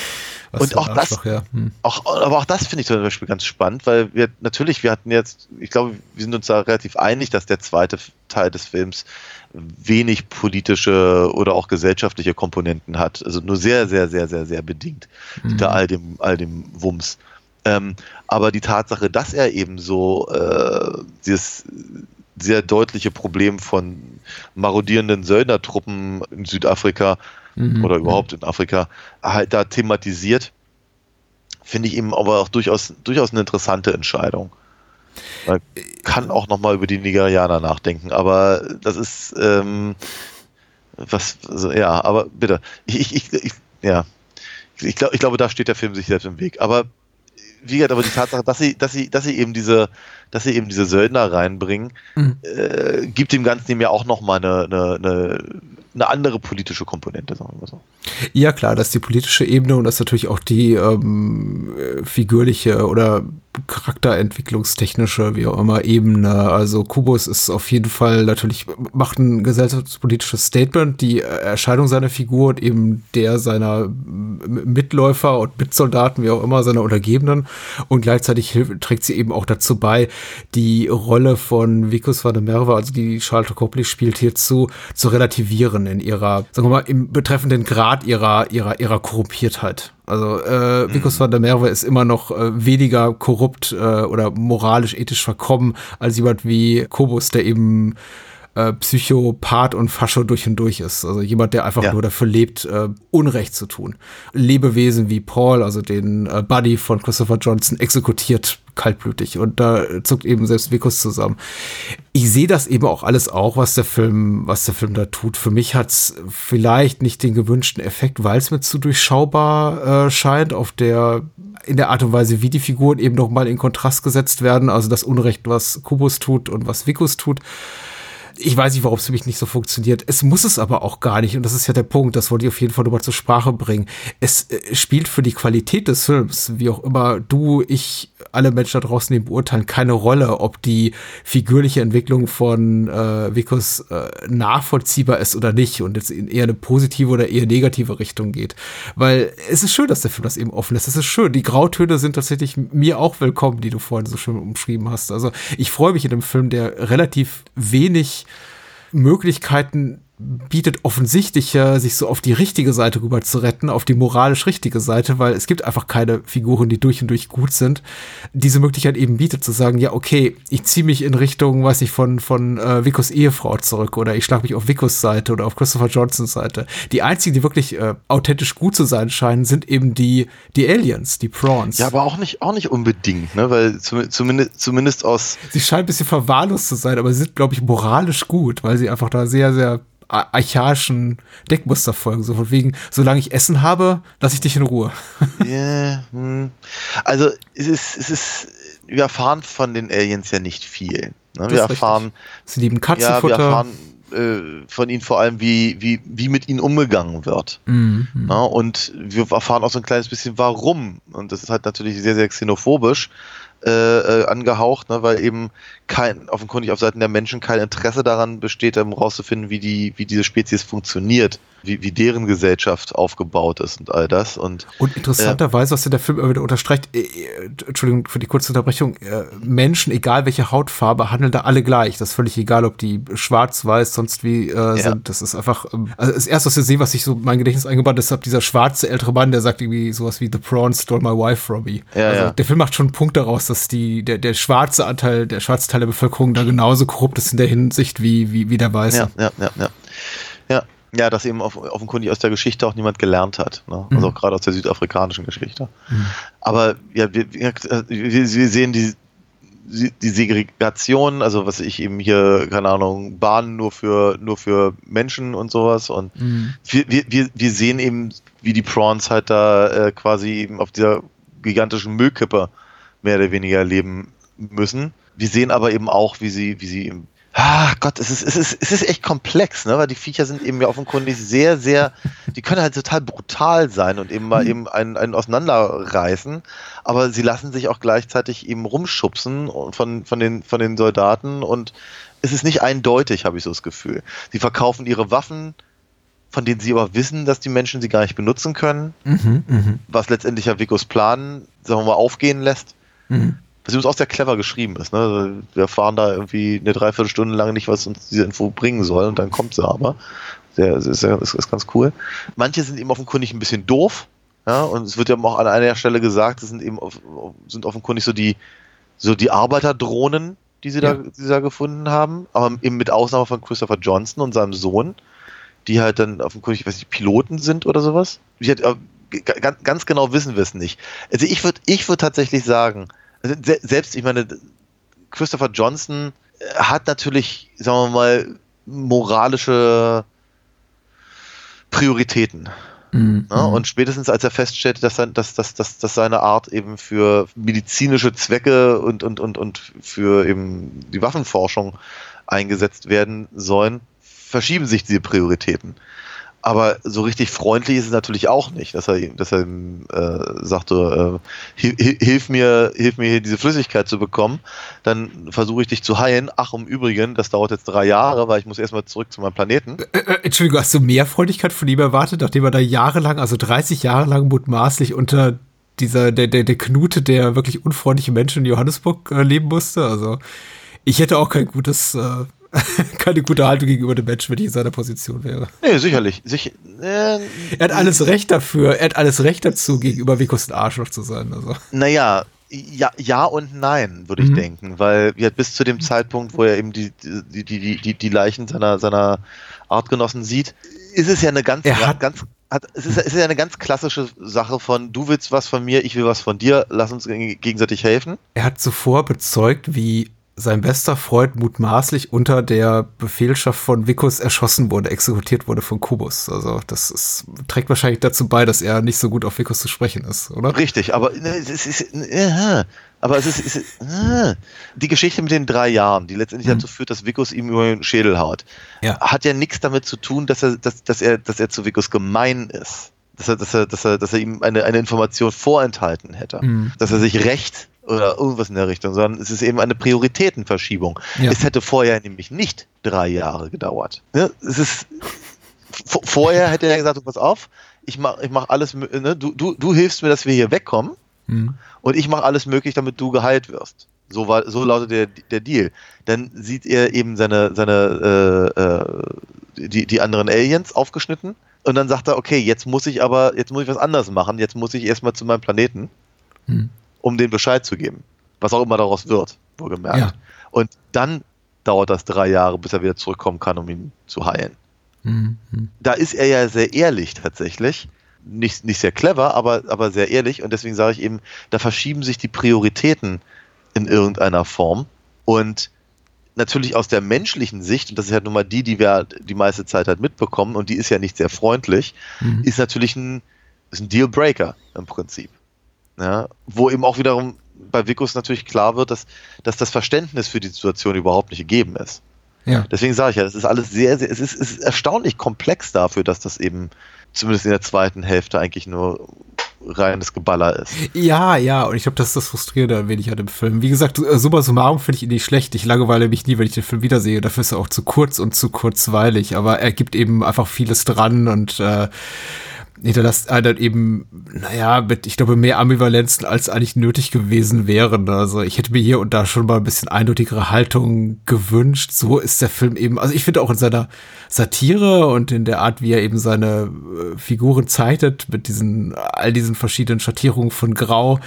Was und auch das- ja. Hm. auch, aber auch das finde ich zum Beispiel ganz spannend, weil wir natürlich, wir hatten jetzt, ich glaube, wir sind uns da relativ einig, dass der zweite Teil des Films wenig politische oder auch gesellschaftliche Komponenten hat. Also nur sehr, sehr, sehr, sehr, sehr bedingt hinter all dem, all dem Wumms. Ähm, aber die Tatsache, dass er eben so äh, dieses sehr deutliche Problem von marodierenden Söldnertruppen in Südafrika Mhm. oder überhaupt in Afrika halt da thematisiert, finde ich eben aber auch durchaus, durchaus eine interessante Entscheidung. Man kann auch nochmal über die Nigerianer nachdenken, aber das ist ähm, was, also, ja, aber bitte. Ich, ich, ich, ja. Ich, glaub, ich glaube, da steht der Film sich selbst im Weg. Aber wie gesagt, aber die Tatsache, dass sie, dass sie, dass sie eben diese, dass sie eben diese Söldner reinbringen, Mhm. äh, gibt dem Ganzen eben ja auch nochmal eine, eine, eine eine andere politische Komponente, sagen wir so. Ja, klar, das ist die politische Ebene und das ist natürlich auch die ähm, figürliche oder charakterentwicklungstechnische, wie auch immer, Ebene. Also Kubus ist auf jeden Fall natürlich, macht ein gesellschaftspolitisches Statement, die Erscheinung seiner Figur und eben der seiner Mitläufer und Mitsoldaten, wie auch immer, seiner Untergebenen. Und gleichzeitig trägt sie eben auch dazu bei, die Rolle von Vicus van der Merwe, also die Charlotte Copley spielt hierzu, zu relativieren in ihrer, sagen wir mal, im betreffenden Grad ihrer, ihrer, ihrer Korrumpiertheit. Also äh, Vicus mhm. van der Merwe ist immer noch äh, weniger korrupt äh, oder moralisch, ethisch verkommen als jemand wie Kobus, der eben äh, Psychopath und Fascho durch und durch ist. Also jemand, der einfach ja. nur dafür lebt, äh, Unrecht zu tun. Lebewesen wie Paul, also den äh, Buddy von Christopher Johnson, exekutiert kaltblütig und da zuckt eben selbst Vikus zusammen. Ich sehe das eben auch alles auch, was der Film, was der Film da tut. Für mich hat's vielleicht nicht den gewünschten Effekt, weil es mir zu durchschaubar äh, scheint auf der in der Art und Weise, wie die Figuren eben noch mal in Kontrast gesetzt werden, also das Unrecht, was Kubus tut und was Vikus tut ich weiß nicht, warum es für mich nicht so funktioniert. Es muss es aber auch gar nicht. Und das ist ja der Punkt, das wollte ich auf jeden Fall nochmal zur Sprache bringen. Es äh, spielt für die Qualität des Films, wie auch immer du, ich, alle Menschen da draußen den beurteilen, keine Rolle, ob die figürliche Entwicklung von äh, Vikus äh, nachvollziehbar ist oder nicht und jetzt in eher eine positive oder eher negative Richtung geht. Weil es ist schön, dass der Film das eben offen lässt. Es ist schön. Die Grautöne sind tatsächlich mir auch willkommen, die du vorhin so schön umschrieben hast. Also ich freue mich in einem Film, der relativ wenig Möglichkeiten bietet offensichtlicher, sich so auf die richtige Seite rüber zu retten, auf die moralisch richtige Seite, weil es gibt einfach keine Figuren, die durch und durch gut sind. Diese Möglichkeit eben bietet zu sagen, ja, okay, ich ziehe mich in Richtung, weiß ich, von, von äh, Vicos Ehefrau zurück oder ich schlage mich auf Vicos Seite oder auf Christopher Johnsons Seite. Die einzigen, die wirklich äh, authentisch gut zu sein scheinen, sind eben die, die Aliens, die Prawns. Ja, aber auch nicht, auch nicht unbedingt, ne, weil zum, zumindest, zumindest aus. Sie scheinen ein bisschen verwahrlost zu sein, aber sie sind, glaube ich, moralisch gut, weil sie einfach da sehr, sehr archaischen Deckmuster folgen. So von wegen, solange ich Essen habe, lasse ich dich in Ruhe. yeah, hm. Also es ist, es ist, wir erfahren von den Aliens ja nicht viel. Ne? Wir erfahren. Sie lieben Katzenfutter. Ja, wir erfahren äh, von ihnen vor allem, wie, wie, wie mit ihnen umgegangen wird. Mhm. Ja, und wir erfahren auch so ein kleines bisschen, warum. Und das ist halt natürlich sehr, sehr xenophobisch äh, äh, angehaucht, ne, weil eben kein, offenkundig auf Seiten der Menschen kein Interesse daran besteht, um herauszufinden, wie die, wie diese Spezies funktioniert, wie, wie deren Gesellschaft aufgebaut ist und all das. Und, und interessanterweise, was der Film wieder unterstreicht, äh, äh, Entschuldigung für die kurze Unterbrechung, äh, Menschen, egal welche Hautfarbe, handeln da alle gleich. Das ist völlig egal, ob die schwarz, weiß, sonst wie äh, ja. sind. Das ist einfach, ähm, also das erste, was wir sehen, was sich so mein Gedächtnis eingebaut ist, dieser schwarze ältere Mann, der sagt irgendwie sowas wie The Prawn stole my wife from me. Ja, also ja. der Film macht schon einen Punkt daraus, dass dass die, der, der schwarze Anteil, der schwarze Teil der Bevölkerung da genauso korrupt ist in der Hinsicht wie, wie, wie der Weiße. Ja, ja, ja, ja. Ja, dass eben auf, offenkundig aus der Geschichte auch niemand gelernt hat. Ne? Also mhm. auch gerade aus der südafrikanischen Geschichte. Mhm. Aber ja, wir, wir, wir sehen die, die Segregation, also was ich eben hier, keine Ahnung, Bahnen nur für, nur für Menschen und sowas. Und mhm. wir, wir, wir sehen eben, wie die Prawns halt da äh, quasi eben auf dieser gigantischen Müllkippe mehr oder weniger leben müssen. Wir sehen aber eben auch, wie sie, wie sie im Ah, Gott, es ist, es ist, es ist echt komplex, ne? Weil die Viecher sind eben ja offenkundig sehr, sehr, die können halt total brutal sein und eben mal mhm. eben einen, einen auseinanderreißen, aber sie lassen sich auch gleichzeitig eben rumschubsen von, von den, von den Soldaten und es ist nicht eindeutig, habe ich so das Gefühl. Sie verkaufen ihre Waffen, von denen sie aber wissen, dass die Menschen sie gar nicht benutzen können, mhm, mh. was letztendlich ja Vicos Plan, sagen wir mal, aufgehen lässt. Mhm. Was übrigens auch sehr clever geschrieben ist. Ne? Wir erfahren da irgendwie eine Dreiviertelstunde lang nicht, was uns diese Info bringen soll und dann kommt sie aber. Sehr, ist, ist, ist ganz cool. Manche sind eben offenkundig ein bisschen doof. Ja, und es wird ja auch an einer Stelle gesagt, das sind eben sind offenkundig so die, so die Arbeiterdrohnen, die sie, ja. da, die sie da gefunden haben, aber eben mit Ausnahme von Christopher Johnson und seinem Sohn, die halt dann offenkundig, ich weiß nicht, Piloten sind oder sowas. Die halt, ganz, ganz genau wissen wir es nicht. Also ich würde ich würd tatsächlich sagen, also selbst, ich meine, Christopher Johnson äh, hat natürlich, sagen wir mal, moralische Prioritäten. Mhm. Ja, und spätestens als er feststellt, dass, sein, dass, dass, dass, dass seine Art eben für medizinische Zwecke und, und, und, und für eben die Waffenforschung eingesetzt werden sollen, verschieben sich diese Prioritäten. Aber so richtig freundlich ist es natürlich auch nicht, dass er, dass er ihm äh, sagte, äh, hilf, mir, hilf mir hier diese Flüssigkeit zu bekommen, dann versuche ich dich zu heilen. Ach, im Übrigen, das dauert jetzt drei Jahre, weil ich muss erstmal zurück zu meinem Planeten. Äh, äh, Entschuldigung, hast du mehr Freundlichkeit von ihm erwartet, nachdem er da jahrelang, also 30 Jahre lang mutmaßlich unter dieser, der, der, der Knute der wirklich unfreundlichen Menschen in Johannesburg äh, leben musste? Also, ich hätte auch kein gutes, äh, keine gute Haltung gegenüber dem Menschen, wenn ich in seiner Position wäre. Nee, sicherlich. Sich, äh, er hat alles Recht dafür, er hat alles Recht dazu, gegenüber Vikos ein Arschloch zu sein. Also. Naja, ja, ja und nein, würde ich mhm. denken, weil ja, bis zu dem Zeitpunkt, wo er eben die, die, die, die, die Leichen seiner, seiner Artgenossen sieht, ist es ja eine ganz, er hat, ganz hat, es, ist, es ist ja eine ganz klassische Sache von, du willst was von mir, ich will was von dir, lass uns gegenseitig helfen. Er hat zuvor bezeugt, wie sein bester Freund mutmaßlich unter der Befehlschaft von Vikus erschossen wurde, exekutiert wurde von Kubus. Also das ist, trägt wahrscheinlich dazu bei, dass er nicht so gut auf Vikus zu sprechen ist, oder? Richtig, aber ne, es ist, äh, aber es ist, ist äh, die Geschichte mit den drei Jahren, die letztendlich mhm. dazu führt, dass Vikus ihm über den Schädel haut, ja. hat ja nichts damit zu tun, dass er, dass, dass er, dass er zu Vikus gemein ist. Dass er, dass er, dass er, dass er ihm eine, eine Information vorenthalten hätte. Mhm. Dass er sich recht oder irgendwas in der Richtung, sondern es ist eben eine Prioritätenverschiebung. Ja. Es hätte vorher nämlich nicht drei Jahre gedauert. Ja, es ist vorher hätte er gesagt, du pass auf, ich mach, ich mach alles, ne, du, du, du hilfst mir, dass wir hier wegkommen mhm. und ich mache alles möglich, damit du geheilt wirst. So war, so lautet der, der Deal. Dann sieht er eben seine, seine, äh, äh, die, die anderen Aliens aufgeschnitten und dann sagt er, okay, jetzt muss ich aber, jetzt muss ich was anderes machen, jetzt muss ich erstmal zu meinem Planeten. Mhm um den Bescheid zu geben. Was auch immer daraus wird, wohlgemerkt. Ja. Und dann dauert das drei Jahre, bis er wieder zurückkommen kann, um ihn zu heilen. Mhm. Da ist er ja sehr ehrlich tatsächlich. Nicht, nicht sehr clever, aber, aber sehr ehrlich. Und deswegen sage ich eben, da verschieben sich die Prioritäten in irgendeiner Form. Und natürlich aus der menschlichen Sicht, und das ist ja nun mal die, die wir die meiste Zeit halt mitbekommen, und die ist ja nicht sehr freundlich, mhm. ist natürlich ein, ist ein Dealbreaker im Prinzip. Ja, wo eben auch wiederum bei Vikus natürlich klar wird, dass, dass das Verständnis für die Situation überhaupt nicht gegeben ist. Ja. Deswegen sage ich ja, das ist alles sehr, sehr, es ist, es ist erstaunlich komplex dafür, dass das eben zumindest in der zweiten Hälfte eigentlich nur reines Geballer ist. Ja, ja, und ich glaube, das ist das Frustrierende ein wenig an dem Film. Wie gesagt, äh, summa summarum finde ich ihn nicht schlecht. Ich langweile mich nie, wenn ich den Film wiedersehe. Dafür ist er auch zu kurz und zu kurzweilig. Aber er gibt eben einfach vieles dran und äh, hinterlässt einer eben, naja, mit, ich glaube, mehr Ambivalenzen, als eigentlich nötig gewesen wären. Also ich hätte mir hier und da schon mal ein bisschen eindeutigere Haltung gewünscht. So ist der Film eben, also ich finde auch in seiner Satire und in der Art, wie er eben seine äh, Figuren zeichnet, mit diesen, all diesen verschiedenen Schattierungen von Grau,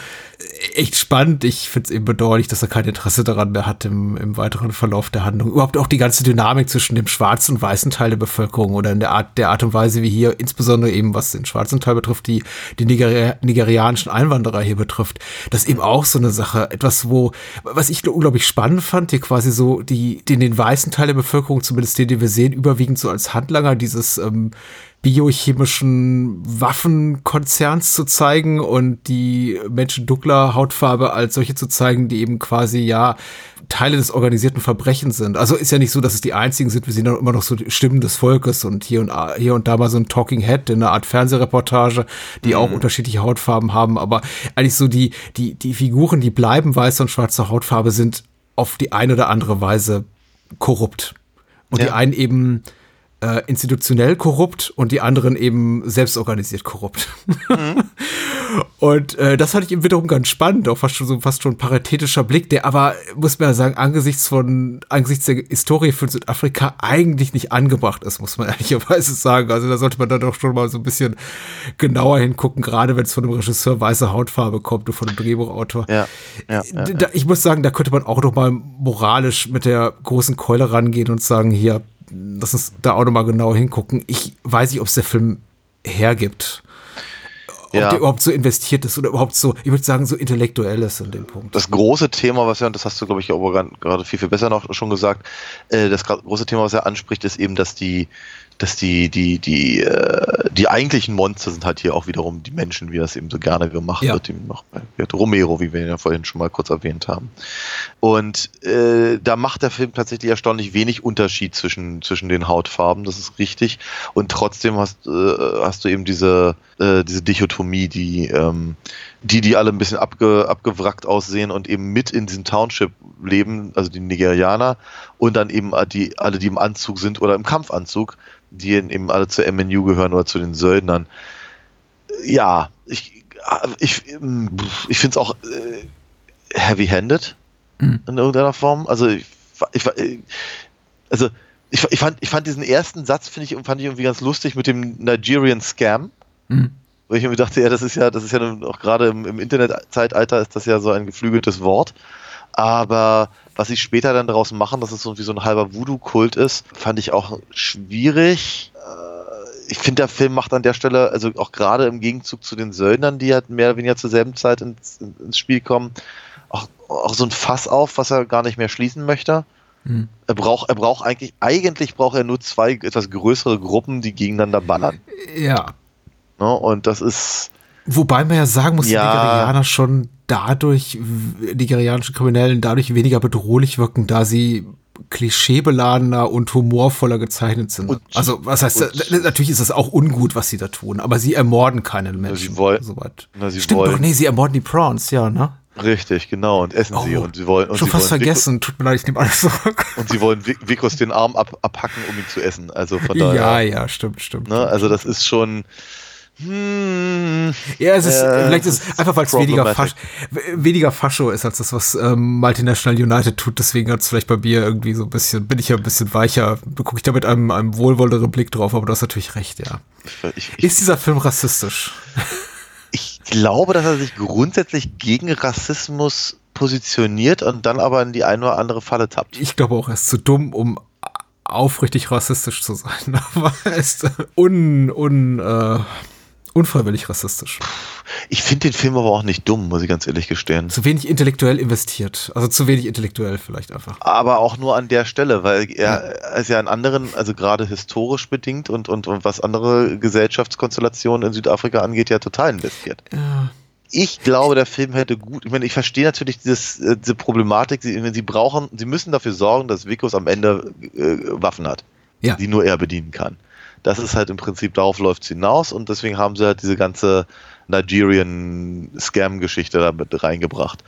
echt spannend. Ich finde es eben bedauerlich, dass er kein Interesse daran mehr hat im, im weiteren Verlauf der Handlung. Überhaupt auch die ganze Dynamik zwischen dem schwarzen und weißen Teil der Bevölkerung oder in der Art, der Art und Weise, wie hier insbesondere eben was den schwarzen Teil betrifft, die, die Nigeri nigerianischen Einwanderer hier betrifft. Das ist eben auch so eine Sache. Etwas, wo, was ich unglaublich spannend fand, hier quasi so die, den, den weißen Teil der Bevölkerung, zumindest den, den wir sehen, überwiegend so als Handlanger dieses ähm, biochemischen Waffenkonzerns zu zeigen und die Menschen dunkler Hautfarbe als solche zu zeigen, die eben quasi ja Teile des organisierten Verbrechens sind. Also ist ja nicht so, dass es die einzigen sind, wir sehen dann immer noch so Stimmen des Volkes und hier und hier und da mal so ein Talking Head in einer Art Fernsehreportage, die mhm. auch unterschiedliche Hautfarben haben, aber eigentlich so die, die, die Figuren, die bleiben weiße und schwarze Hautfarbe, sind auf die eine oder andere Weise korrupt. Und ja. die einen eben äh, institutionell korrupt und die anderen eben selbstorganisiert korrupt. Mhm. und äh, das fand ich eben wiederum ganz spannend, auch fast schon so fast schon ein paritätischer Blick, der aber, muss man ja sagen, angesichts von, angesichts der Historie von Südafrika eigentlich nicht angebracht ist, muss man ehrlicherweise sagen. Also da sollte man dann doch schon mal so ein bisschen genauer hingucken, gerade wenn es von einem Regisseur weiße Hautfarbe kommt und von einem Drehbuchautor. Ja, ja, ja, da, ich muss sagen, da könnte man auch noch mal moralisch mit der großen Keule rangehen und sagen, hier, lass uns da auch nochmal genau hingucken. Ich weiß nicht, ob es der Film hergibt. ob Ja. der überhaupt so investiert ist oder überhaupt so, ich würde sagen, so intellektuell ist in dem Punkt. Das große Thema, was er, und das hast du, glaube ich, gar- gerade viel, viel besser noch schon gesagt, äh, das große Thema, was er anspricht, ist eben, dass die, dass die, die, die, äh, die eigentlichen Monster sind halt hier auch wiederum die Menschen, wie das eben so gerne gemacht Ja. wird, eben noch bei Gerd Romero, wie wir ihn ja vorhin schon mal kurz erwähnt haben. Und äh, da macht der Film tatsächlich erstaunlich wenig Unterschied zwischen, zwischen den Hautfarben, das ist richtig. Und trotzdem hast, äh, hast du eben diese, äh, diese Dichotomie, die, ähm, die, die alle ein bisschen abge, abgewrackt aussehen und eben mit in diesem Township leben, also die Nigerianer, und dann eben die, alle, die im Anzug sind oder im Kampfanzug, die eben alle zur MNU gehören oder zu den Söldnern. Ja, ich, ich, ich finde es auch äh, heavy-handed Mhm. in irgendeiner Form. Also ich, ich, also ich, ich, fand, ich fand diesen ersten Satz, finde ich, fand ich irgendwie ganz lustig mit dem Nigerian Scam. Mhm. Wo ich mir dachte, ja, das ist ja, das ist ja auch gerade im, im Internetzeitalter ist das ja so ein geflügeltes Wort. Aber was sie später dann daraus machen, dass es so wie so ein halber Voodoo-Kult ist, fand ich auch schwierig. Äh, Ich finde, der Film macht an der Stelle, also auch gerade im Gegenzug zu den Söldnern, die halt mehr oder weniger zur selben Zeit ins, ins Spiel kommen, auch, auch so ein Fass auf, was er gar nicht mehr schließen möchte. Mhm. Er braucht, er braucht eigentlich, eigentlich braucht er nur zwei etwas größere Gruppen, die gegeneinander ballern. Ja. Ne? Und das ist, Wobei man ja sagen muss, Ja. die Nigerianer schon dadurch, nigerianische Kriminellen dadurch weniger bedrohlich wirken, da sie klischeebeladener und humorvoller gezeichnet sind. Und- also, was heißt, und- natürlich ist es auch ungut, was sie da tun, aber sie ermorden keine Menschen. sie wollen- soweit. na, sie Stimmt wollen- doch, nee, sie ermorden die Prawns, ja, ne? Richtig, genau. Und essen sie Oh, und sie wollen und Schon sie fast wollen vergessen, tut mir leid, ich nehme alles zurück. Und sie wollen Vickos den Arm ab, abhacken, um ihn zu essen. Also von Ja, daher. ja, stimmt, stimmt. Ne, stimmt. also das ist schon. Hm, Ja, es ist, Äh, vielleicht ist es einfach, weil es weniger. Fasch, weniger Fascho ist als das, was ähm, Multinational United tut. Deswegen hat es vielleicht bei mir irgendwie so ein bisschen, bin ich ja ein bisschen weicher, gucke ich da mit einem, einem wohlwollenderen Blick drauf, aber du hast natürlich recht, ja. ich, ich, Ist dieser Film rassistisch? Ich glaube, dass er sich grundsätzlich gegen Rassismus positioniert und dann aber in die eine oder andere Falle tappt. Ich glaube auch, er ist zu dumm, um aufrichtig rassistisch zu sein. Aber er ist un, un, äh, unfreiwillig rassistisch. Ich finde den Film aber auch nicht dumm, muss ich ganz ehrlich gestehen. Zu wenig intellektuell investiert. Also zu wenig intellektuell vielleicht einfach. Aber auch nur an der Stelle, weil er ist ja in anderen, also gerade historisch bedingt und, und, und was andere Gesellschaftskonstellationen in Südafrika angeht, ja total investiert. Ja. Ich glaube, der Film hätte gut, ich meine, ich verstehe natürlich dieses, äh, diese Problematik, sie, sie brauchen, sie müssen dafür sorgen, dass Vikos am Ende äh, Waffen hat, Ja. die nur er bedienen kann. Das ist halt im Prinzip, darauf läuft es hinaus und deswegen haben sie halt diese ganze Nigerian-Scam-Geschichte da mit reingebracht.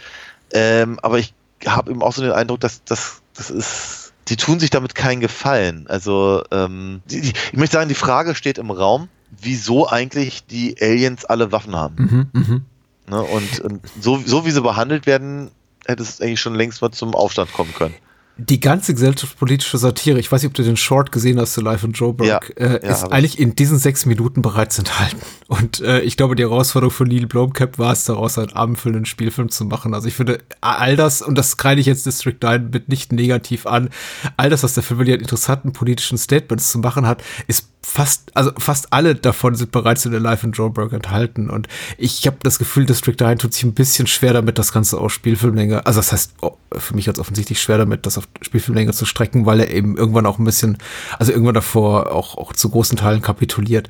Ähm, aber ich habe eben auch so den Eindruck, dass das, das ist, die tun sich damit keinen Gefallen. Also, ähm, die, die, ich möchte sagen, die Frage steht im Raum, wieso eigentlich die Aliens alle Waffen haben. Mhm, mhm. Ne? Und, und so, so wie sie behandelt werden, hätte es eigentlich schon längst mal zum Aufstand kommen können. Die ganze gesellschaftspolitische Satire, ich weiß nicht, ob du den Short gesehen hast zu Live in Joburg, Ja, äh, ja, ist hab ich. eigentlich in diesen sechs Minuten bereits enthalten. Und äh, ich glaube, die Herausforderung für Neil Blomkamp war es, daraus einen abendfüllenden Spielfilm zu machen. Also ich finde, all das, und das kreide ich jetzt District 9 mit nicht negativ an, all das, was der Film mit interessanten politischen Statements zu machen hat, ist fast, also fast alle davon sind bereits in der Live in Joburg enthalten. Und ich habe das Gefühl, District 9 tut sich ein bisschen schwer damit, das Ganze auf Spielfilmlänge, also das heißt, oh, für mich ganz offensichtlich schwer damit, das auf Spielfilmlänge zu strecken, weil er eben irgendwann auch ein bisschen, also irgendwann davor auch, auch zu großen Teilen kapituliert.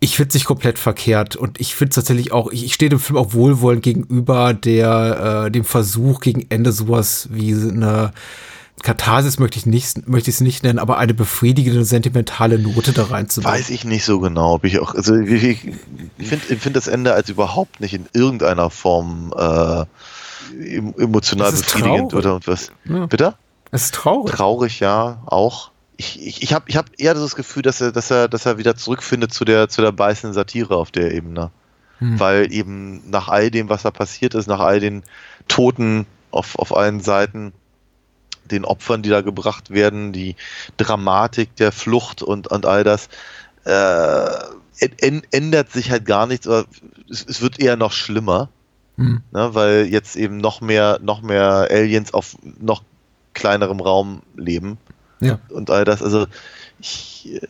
Ich finde es nicht komplett verkehrt und ich finde tatsächlich auch, ich, ich stehe dem Film auch wohlwollend gegenüber der, äh, dem Versuch gegen Ende sowas wie eine Katharsis möchte ich nicht, möchte ich es nicht nennen, aber eine befriedigende, sentimentale Note da reinzubauen. Weiß ich nicht so genau, ob ich auch, also ich, ich, finde find das Ende als überhaupt nicht in irgendeiner Form äh, em- emotional befriedigend traurig. oder was. Ja. Bitte? Es ist traurig. Traurig, ja, auch. Ich, ich, ich habe ich hab eher das Gefühl, dass er, dass er, dass er wieder zurückfindet zu der, zu der beißenden Satire auf der Ebene. Hm. Weil eben nach all dem, was da passiert ist, nach all den Toten auf, auf allen Seiten, den Opfern, die da gebracht werden, die Dramatik der Flucht und, und all das, äh, ändert sich halt gar nichts, oder es, es wird eher noch schlimmer, Hm. ne, weil jetzt eben noch mehr, noch mehr Aliens auf noch kleinerem Raum leben Ja. und all das. Also ich,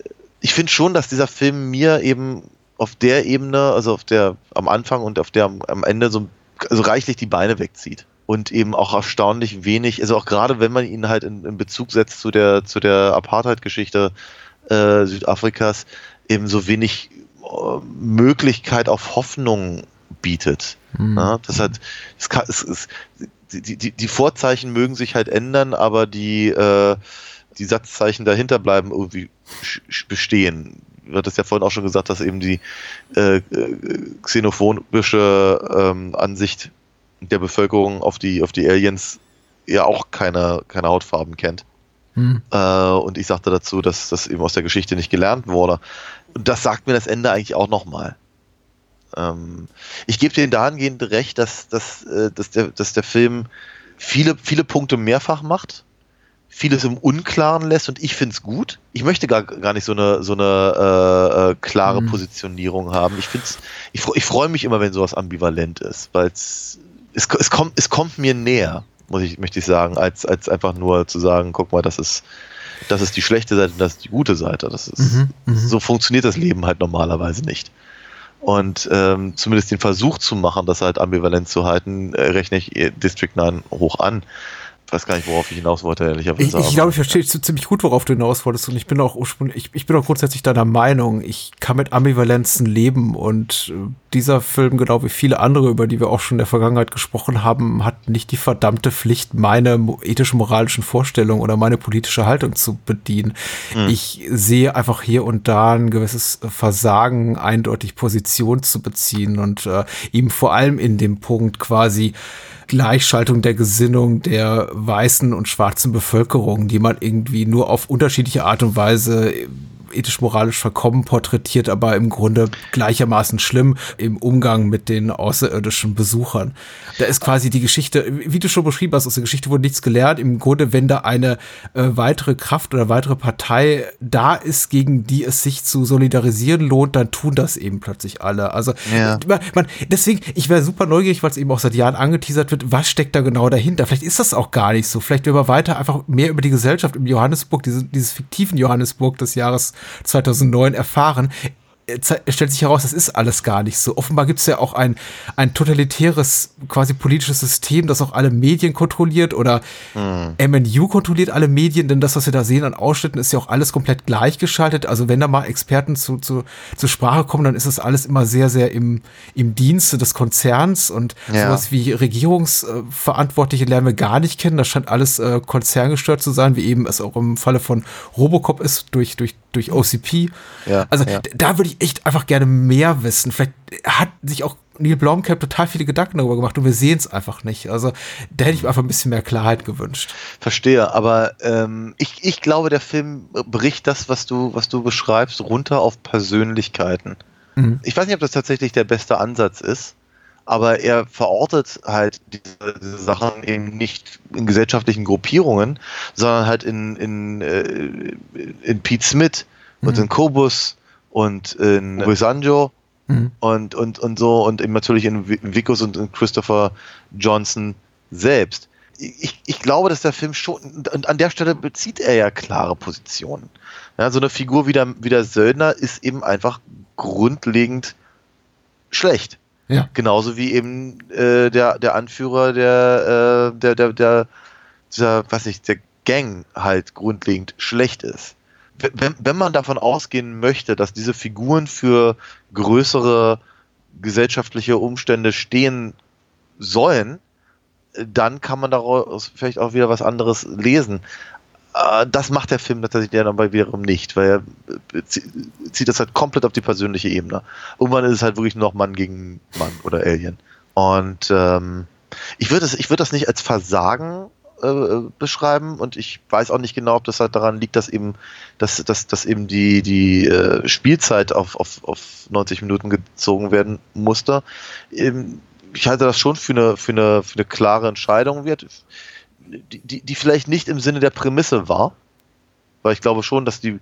ich finde schon, dass dieser Film mir eben auf der Ebene, also auf der am Anfang und auf der am, am Ende so also reichlich die Beine wegzieht und eben auch erstaunlich wenig, also auch gerade wenn man ihn halt in, in Bezug setzt zu der zu der Apartheid-Geschichte äh, Südafrikas, eben so wenig äh, Möglichkeit auf Hoffnung bietet. Mhm. Ja, das hat, es kann, es, es, die, die, die Vorzeichen mögen sich halt ändern, aber die, äh, die Satzzeichen dahinter bleiben irgendwie bestehen. Du hattest ja vorhin auch schon gesagt, dass eben die äh, xenophobische ähm, Ansicht der Bevölkerung auf die, auf die Aliens ja auch keine, keine Hautfarben kennt. Hm. Äh, und ich sagte dazu, dass das eben aus der Geschichte nicht gelernt wurde. Und das sagt mir das Ende eigentlich auch nochmal. Ähm, ich gebe dir dahingehend recht, dass, dass, äh, dass, der, dass der Film viele, viele Punkte mehrfach macht, vieles im Unklaren lässt und ich finde es gut. Ich möchte gar, gar nicht so eine, so eine äh, äh, klare mhm. Positionierung haben. Ich, find's, ich, ich freue mich immer, wenn sowas ambivalent ist, weil es, es, kommt, es kommt mir näher muss ich, möchte ich sagen, als, als einfach nur zu sagen, guck mal, das ist, das ist die schlechte Seite und das ist die gute Seite. Das ist, mhm, mhm. so funktioniert das Leben halt normalerweise nicht. Und ähm, zumindest den Versuch zu machen, das halt ambivalent zu halten, äh, rechne ich District 9 hoch an weiß gar nicht, worauf ich hinaus wollte, ehrlicherweise. Ich, ich glaube, ich verstehe ziemlich gut, worauf du hinaus wolltest. Und ich bin auch ursprünglich, ich, ich bin auch grundsätzlich deiner Meinung. Ich kann mit Ambivalenzen leben. Und äh, dieser Film, genau wie viele andere, über die wir auch schon in der Vergangenheit gesprochen haben, hat nicht die verdammte Pflicht, meine ethisch-moralischen Vorstellungen oder meine politische Haltung zu bedienen. Hm. Ich sehe einfach hier und da ein gewisses Versagen, eindeutig Position zu beziehen und äh, ihm vor allem in dem Punkt quasi Gleichschaltung der Gesinnung der weißen und schwarzen Bevölkerung, die man irgendwie nur auf unterschiedliche Art und Weise ethisch-moralisch verkommen porträtiert, aber im Grunde gleichermaßen schlimm im Umgang mit den außerirdischen Besuchern. Da ist quasi die Geschichte, wie du schon beschrieben hast, aus der Geschichte wurde nichts gelernt. Im Grunde, wenn da eine äh, weitere Kraft oder weitere Partei da ist, gegen die es sich zu solidarisieren lohnt, dann tun das eben plötzlich alle. Also ja. man, man, deswegen, ich wäre super neugierig, weil es eben auch seit Jahren angeteasert wird, was steckt da genau dahinter? Vielleicht ist das auch gar nicht so. Vielleicht werden wir weiter einfach mehr über die Gesellschaft im Johannesburg, diese, dieses fiktiven Johannesburg des Jahres 2009 erfahren, stellt sich heraus, das ist alles gar nicht so. Offenbar gibt es ja auch ein, ein totalitäres, quasi politisches System, das auch alle Medien kontrolliert oder hm. MNU kontrolliert alle Medien, denn das, was wir da sehen an Ausschnitten, ist ja auch alles komplett gleichgeschaltet. Also wenn da mal Experten zu, zu, zur Sprache kommen, dann ist das alles immer sehr, sehr im, im Dienste des Konzerns und ja. sowas wie Regierungsverantwortliche lernen wir gar nicht kennen. Das scheint alles äh, konzerngestört zu sein, wie eben es auch im Falle von Robocop ist, durch, durch, durch OCP. Ja, also ja. da würde ich echt einfach gerne mehr wissen. Vielleicht hat sich auch Neil Blomkamp total viele Gedanken darüber gemacht und wir sehen es einfach nicht. Also da hätte ich mir einfach ein bisschen mehr Klarheit gewünscht. Verstehe, aber ähm, ich, ich glaube, der Film bricht das, was du, was du beschreibst, runter auf Persönlichkeiten. Mhm. Ich weiß nicht, ob das tatsächlich der beste Ansatz ist, aber er verortet halt diese, diese Sachen eben nicht in gesellschaftlichen Gruppierungen, sondern halt in, in, äh, in Pete Smith und mhm. in Kobus und in Brisanjo mhm. und, und, und so und eben natürlich in Vickers und in Christopher Johnson selbst. Ich, ich glaube, dass der Film schon, und an der Stelle bezieht er ja klare Positionen. Ja, so eine Figur wie der, wie der Söldner ist eben einfach grundlegend schlecht. Ja. Genauso wie eben äh, der, der Anführer der, äh, der, der, der, dieser, was ich, der Gang halt grundlegend schlecht ist wenn, wenn man davon ausgehen möchte, dass diese Figuren für größere gesellschaftliche Umstände stehen sollen, dann kann man daraus vielleicht auch wieder was anderes lesen. Äh, das macht der Film tatsächlich dann bei wiederum nicht, weil er zieht das halt komplett auf die persönliche Ebene. Irgendwann ist es halt wirklich nur noch Mann gegen Mann oder Alien. Und ähm, ich würde das, ich würde das nicht als Versagen äh, beschreiben und ich weiß auch nicht genau, ob das halt daran liegt, dass eben, dass, dass, dass eben die, die äh, Spielzeit auf, auf, auf 90 Minuten gezogen werden musste. Ähm, ich halte das schon für eine, für eine, für eine klare Entscheidung wird, die, die, vielleicht nicht im Sinne der Prämisse war, weil ich glaube schon, dass die,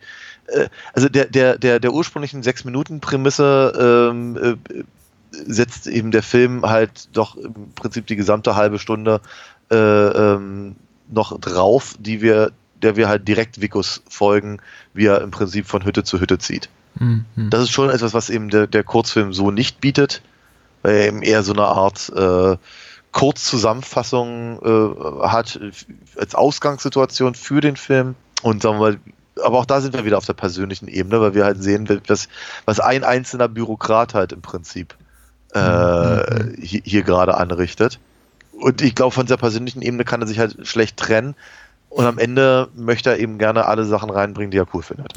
äh, also der, der, der, der ursprünglichen sechs Minuten Prämisse ähm, äh, setzt eben der Film halt doch im Prinzip die gesamte halbe Stunde äh, ähm, noch drauf, die wir der wir halt direkt Vikus folgen, wie er im Prinzip von Hütte zu Hütte zieht. Mhm. Das ist schon etwas, was eben der, der Kurzfilm so nicht bietet, weil er eben eher so eine Art äh, Kurzzusammenfassung äh, hat als Ausgangssituation für den Film. Und sagen wir, aber auch da sind wir wieder auf der persönlichen Ebene, weil wir halt sehen, was, was ein einzelner Bürokrat halt im Prinzip äh, hier, hier gerade anrichtet. Und ich glaube, von der persönlichen Ebene kann er sich halt schlecht trennen. Und am Ende möchte er eben gerne alle Sachen reinbringen, die er cool findet.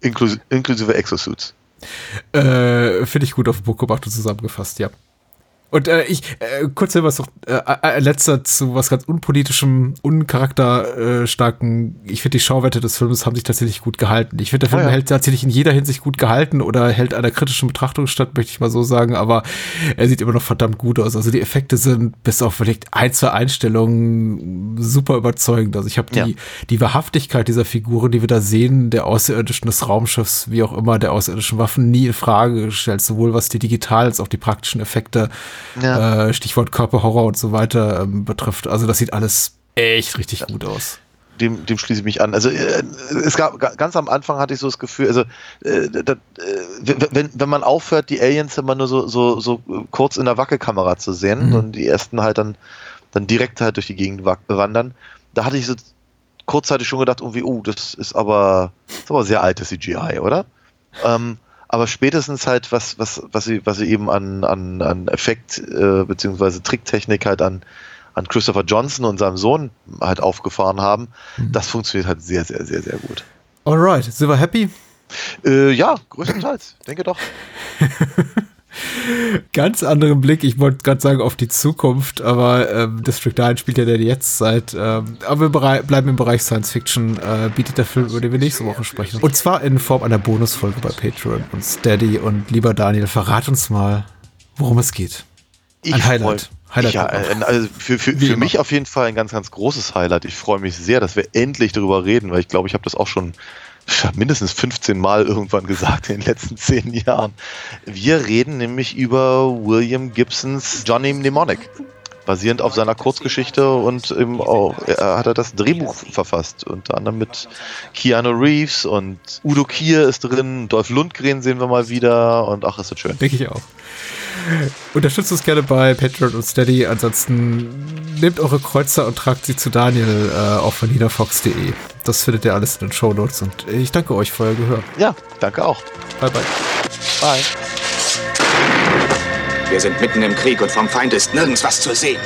Inklus inklusive Exosuits. Äh, Finde ich gut auf dem Buch gemacht und zusammengefasst, ja. Und äh, ich, äh, kurz was noch, äh, äh, letzter zu was ganz unpolitischem, uncharakterstarken, ich finde die Schauwerte des Films haben sich tatsächlich gut gehalten. Ich finde, der Film Oh ja. hält tatsächlich in jeder Hinsicht gut gehalten oder hält einer kritischen Betrachtung statt, möchte ich mal so sagen, aber er sieht immer noch verdammt gut aus. Also die Effekte sind bis auf vielleicht ein, zwei Einstellungen super überzeugend. Also ich habe die, Ja. die Wahrhaftigkeit dieser Figuren, die wir da sehen, der Außerirdischen des Raumschiffs, wie auch immer, der außerirdischen Waffen, nie in Frage gestellt, sowohl was die digital als auch die praktischen Effekte, Ja. äh, Stichwort Körperhorror und so weiter ähm, betrifft. Also das sieht alles echt richtig gut aus. dem, dem schließe ich mich an. Also äh, es gab ga- ganz am Anfang hatte ich so das Gefühl, also äh, da, äh, wenn, wenn man aufhört, die Aliens immer nur so, so, so kurz in der Wackelkamera zu sehen Mhm. und die ersten halt dann, dann direkt halt durch die Gegend wa- wandern, da hatte ich so kurzzeitig schon gedacht, irgendwie, oh, das ist aber, das ist aber sehr altes CGI, oder? Ähm, aber spätestens halt, was, was, was sie, was sie eben an, an, an Effekt äh, beziehungsweise Tricktechnik halt an, an Christopher Johnson und seinem Sohn halt aufgefahren haben, das funktioniert halt sehr, sehr, sehr, sehr gut. Alright, sind wir happy? Äh, ja, größtenteils, denke doch. Ganz anderen Blick, ich wollte gerade sagen, auf die Zukunft, aber ähm, District 9 spielt ja der Jetztzeit. Ähm, aber wir bleiben im Bereich Science Fiction, äh, bietet der Film, über den wir nächste Woche sprechen. Und zwar in Form einer Bonusfolge bei Patreon und Steady. Und lieber Daniel, verrat uns mal, worum es geht. Ich Ein Highlight. freu- Highlight ja, ein- also für, für, für mich auf jeden Fall ein ganz, ganz großes Highlight. Ich freue mich sehr, dass wir endlich darüber reden, weil ich glaube, ich habe das auch schon mindestens 15 Mal irgendwann gesagt in den letzten 10 Jahren. Wir reden nämlich über William Gibsons Johnny Mnemonic. Basierend auf seiner Kurzgeschichte und eben auch, er hat er das Drehbuch verfasst, unter anderem mit Keanu Reeves und Udo Kier ist drin, Dolph Lundgren sehen wir mal wieder und ach, ist das schön. Denke ich auch. Unterstützt uns gerne bei Patreon und Steady. Ansonsten nehmt eure Kreuzer und tragt sie zu Daniel äh, auf vaninafox.de. Das findet ihr alles in den Show Notes und ich danke euch für euer Gehör. Ja, danke auch. Bye bye. Bye. Wir sind mitten im Krieg und vom Feind ist nirgends was zu sehen.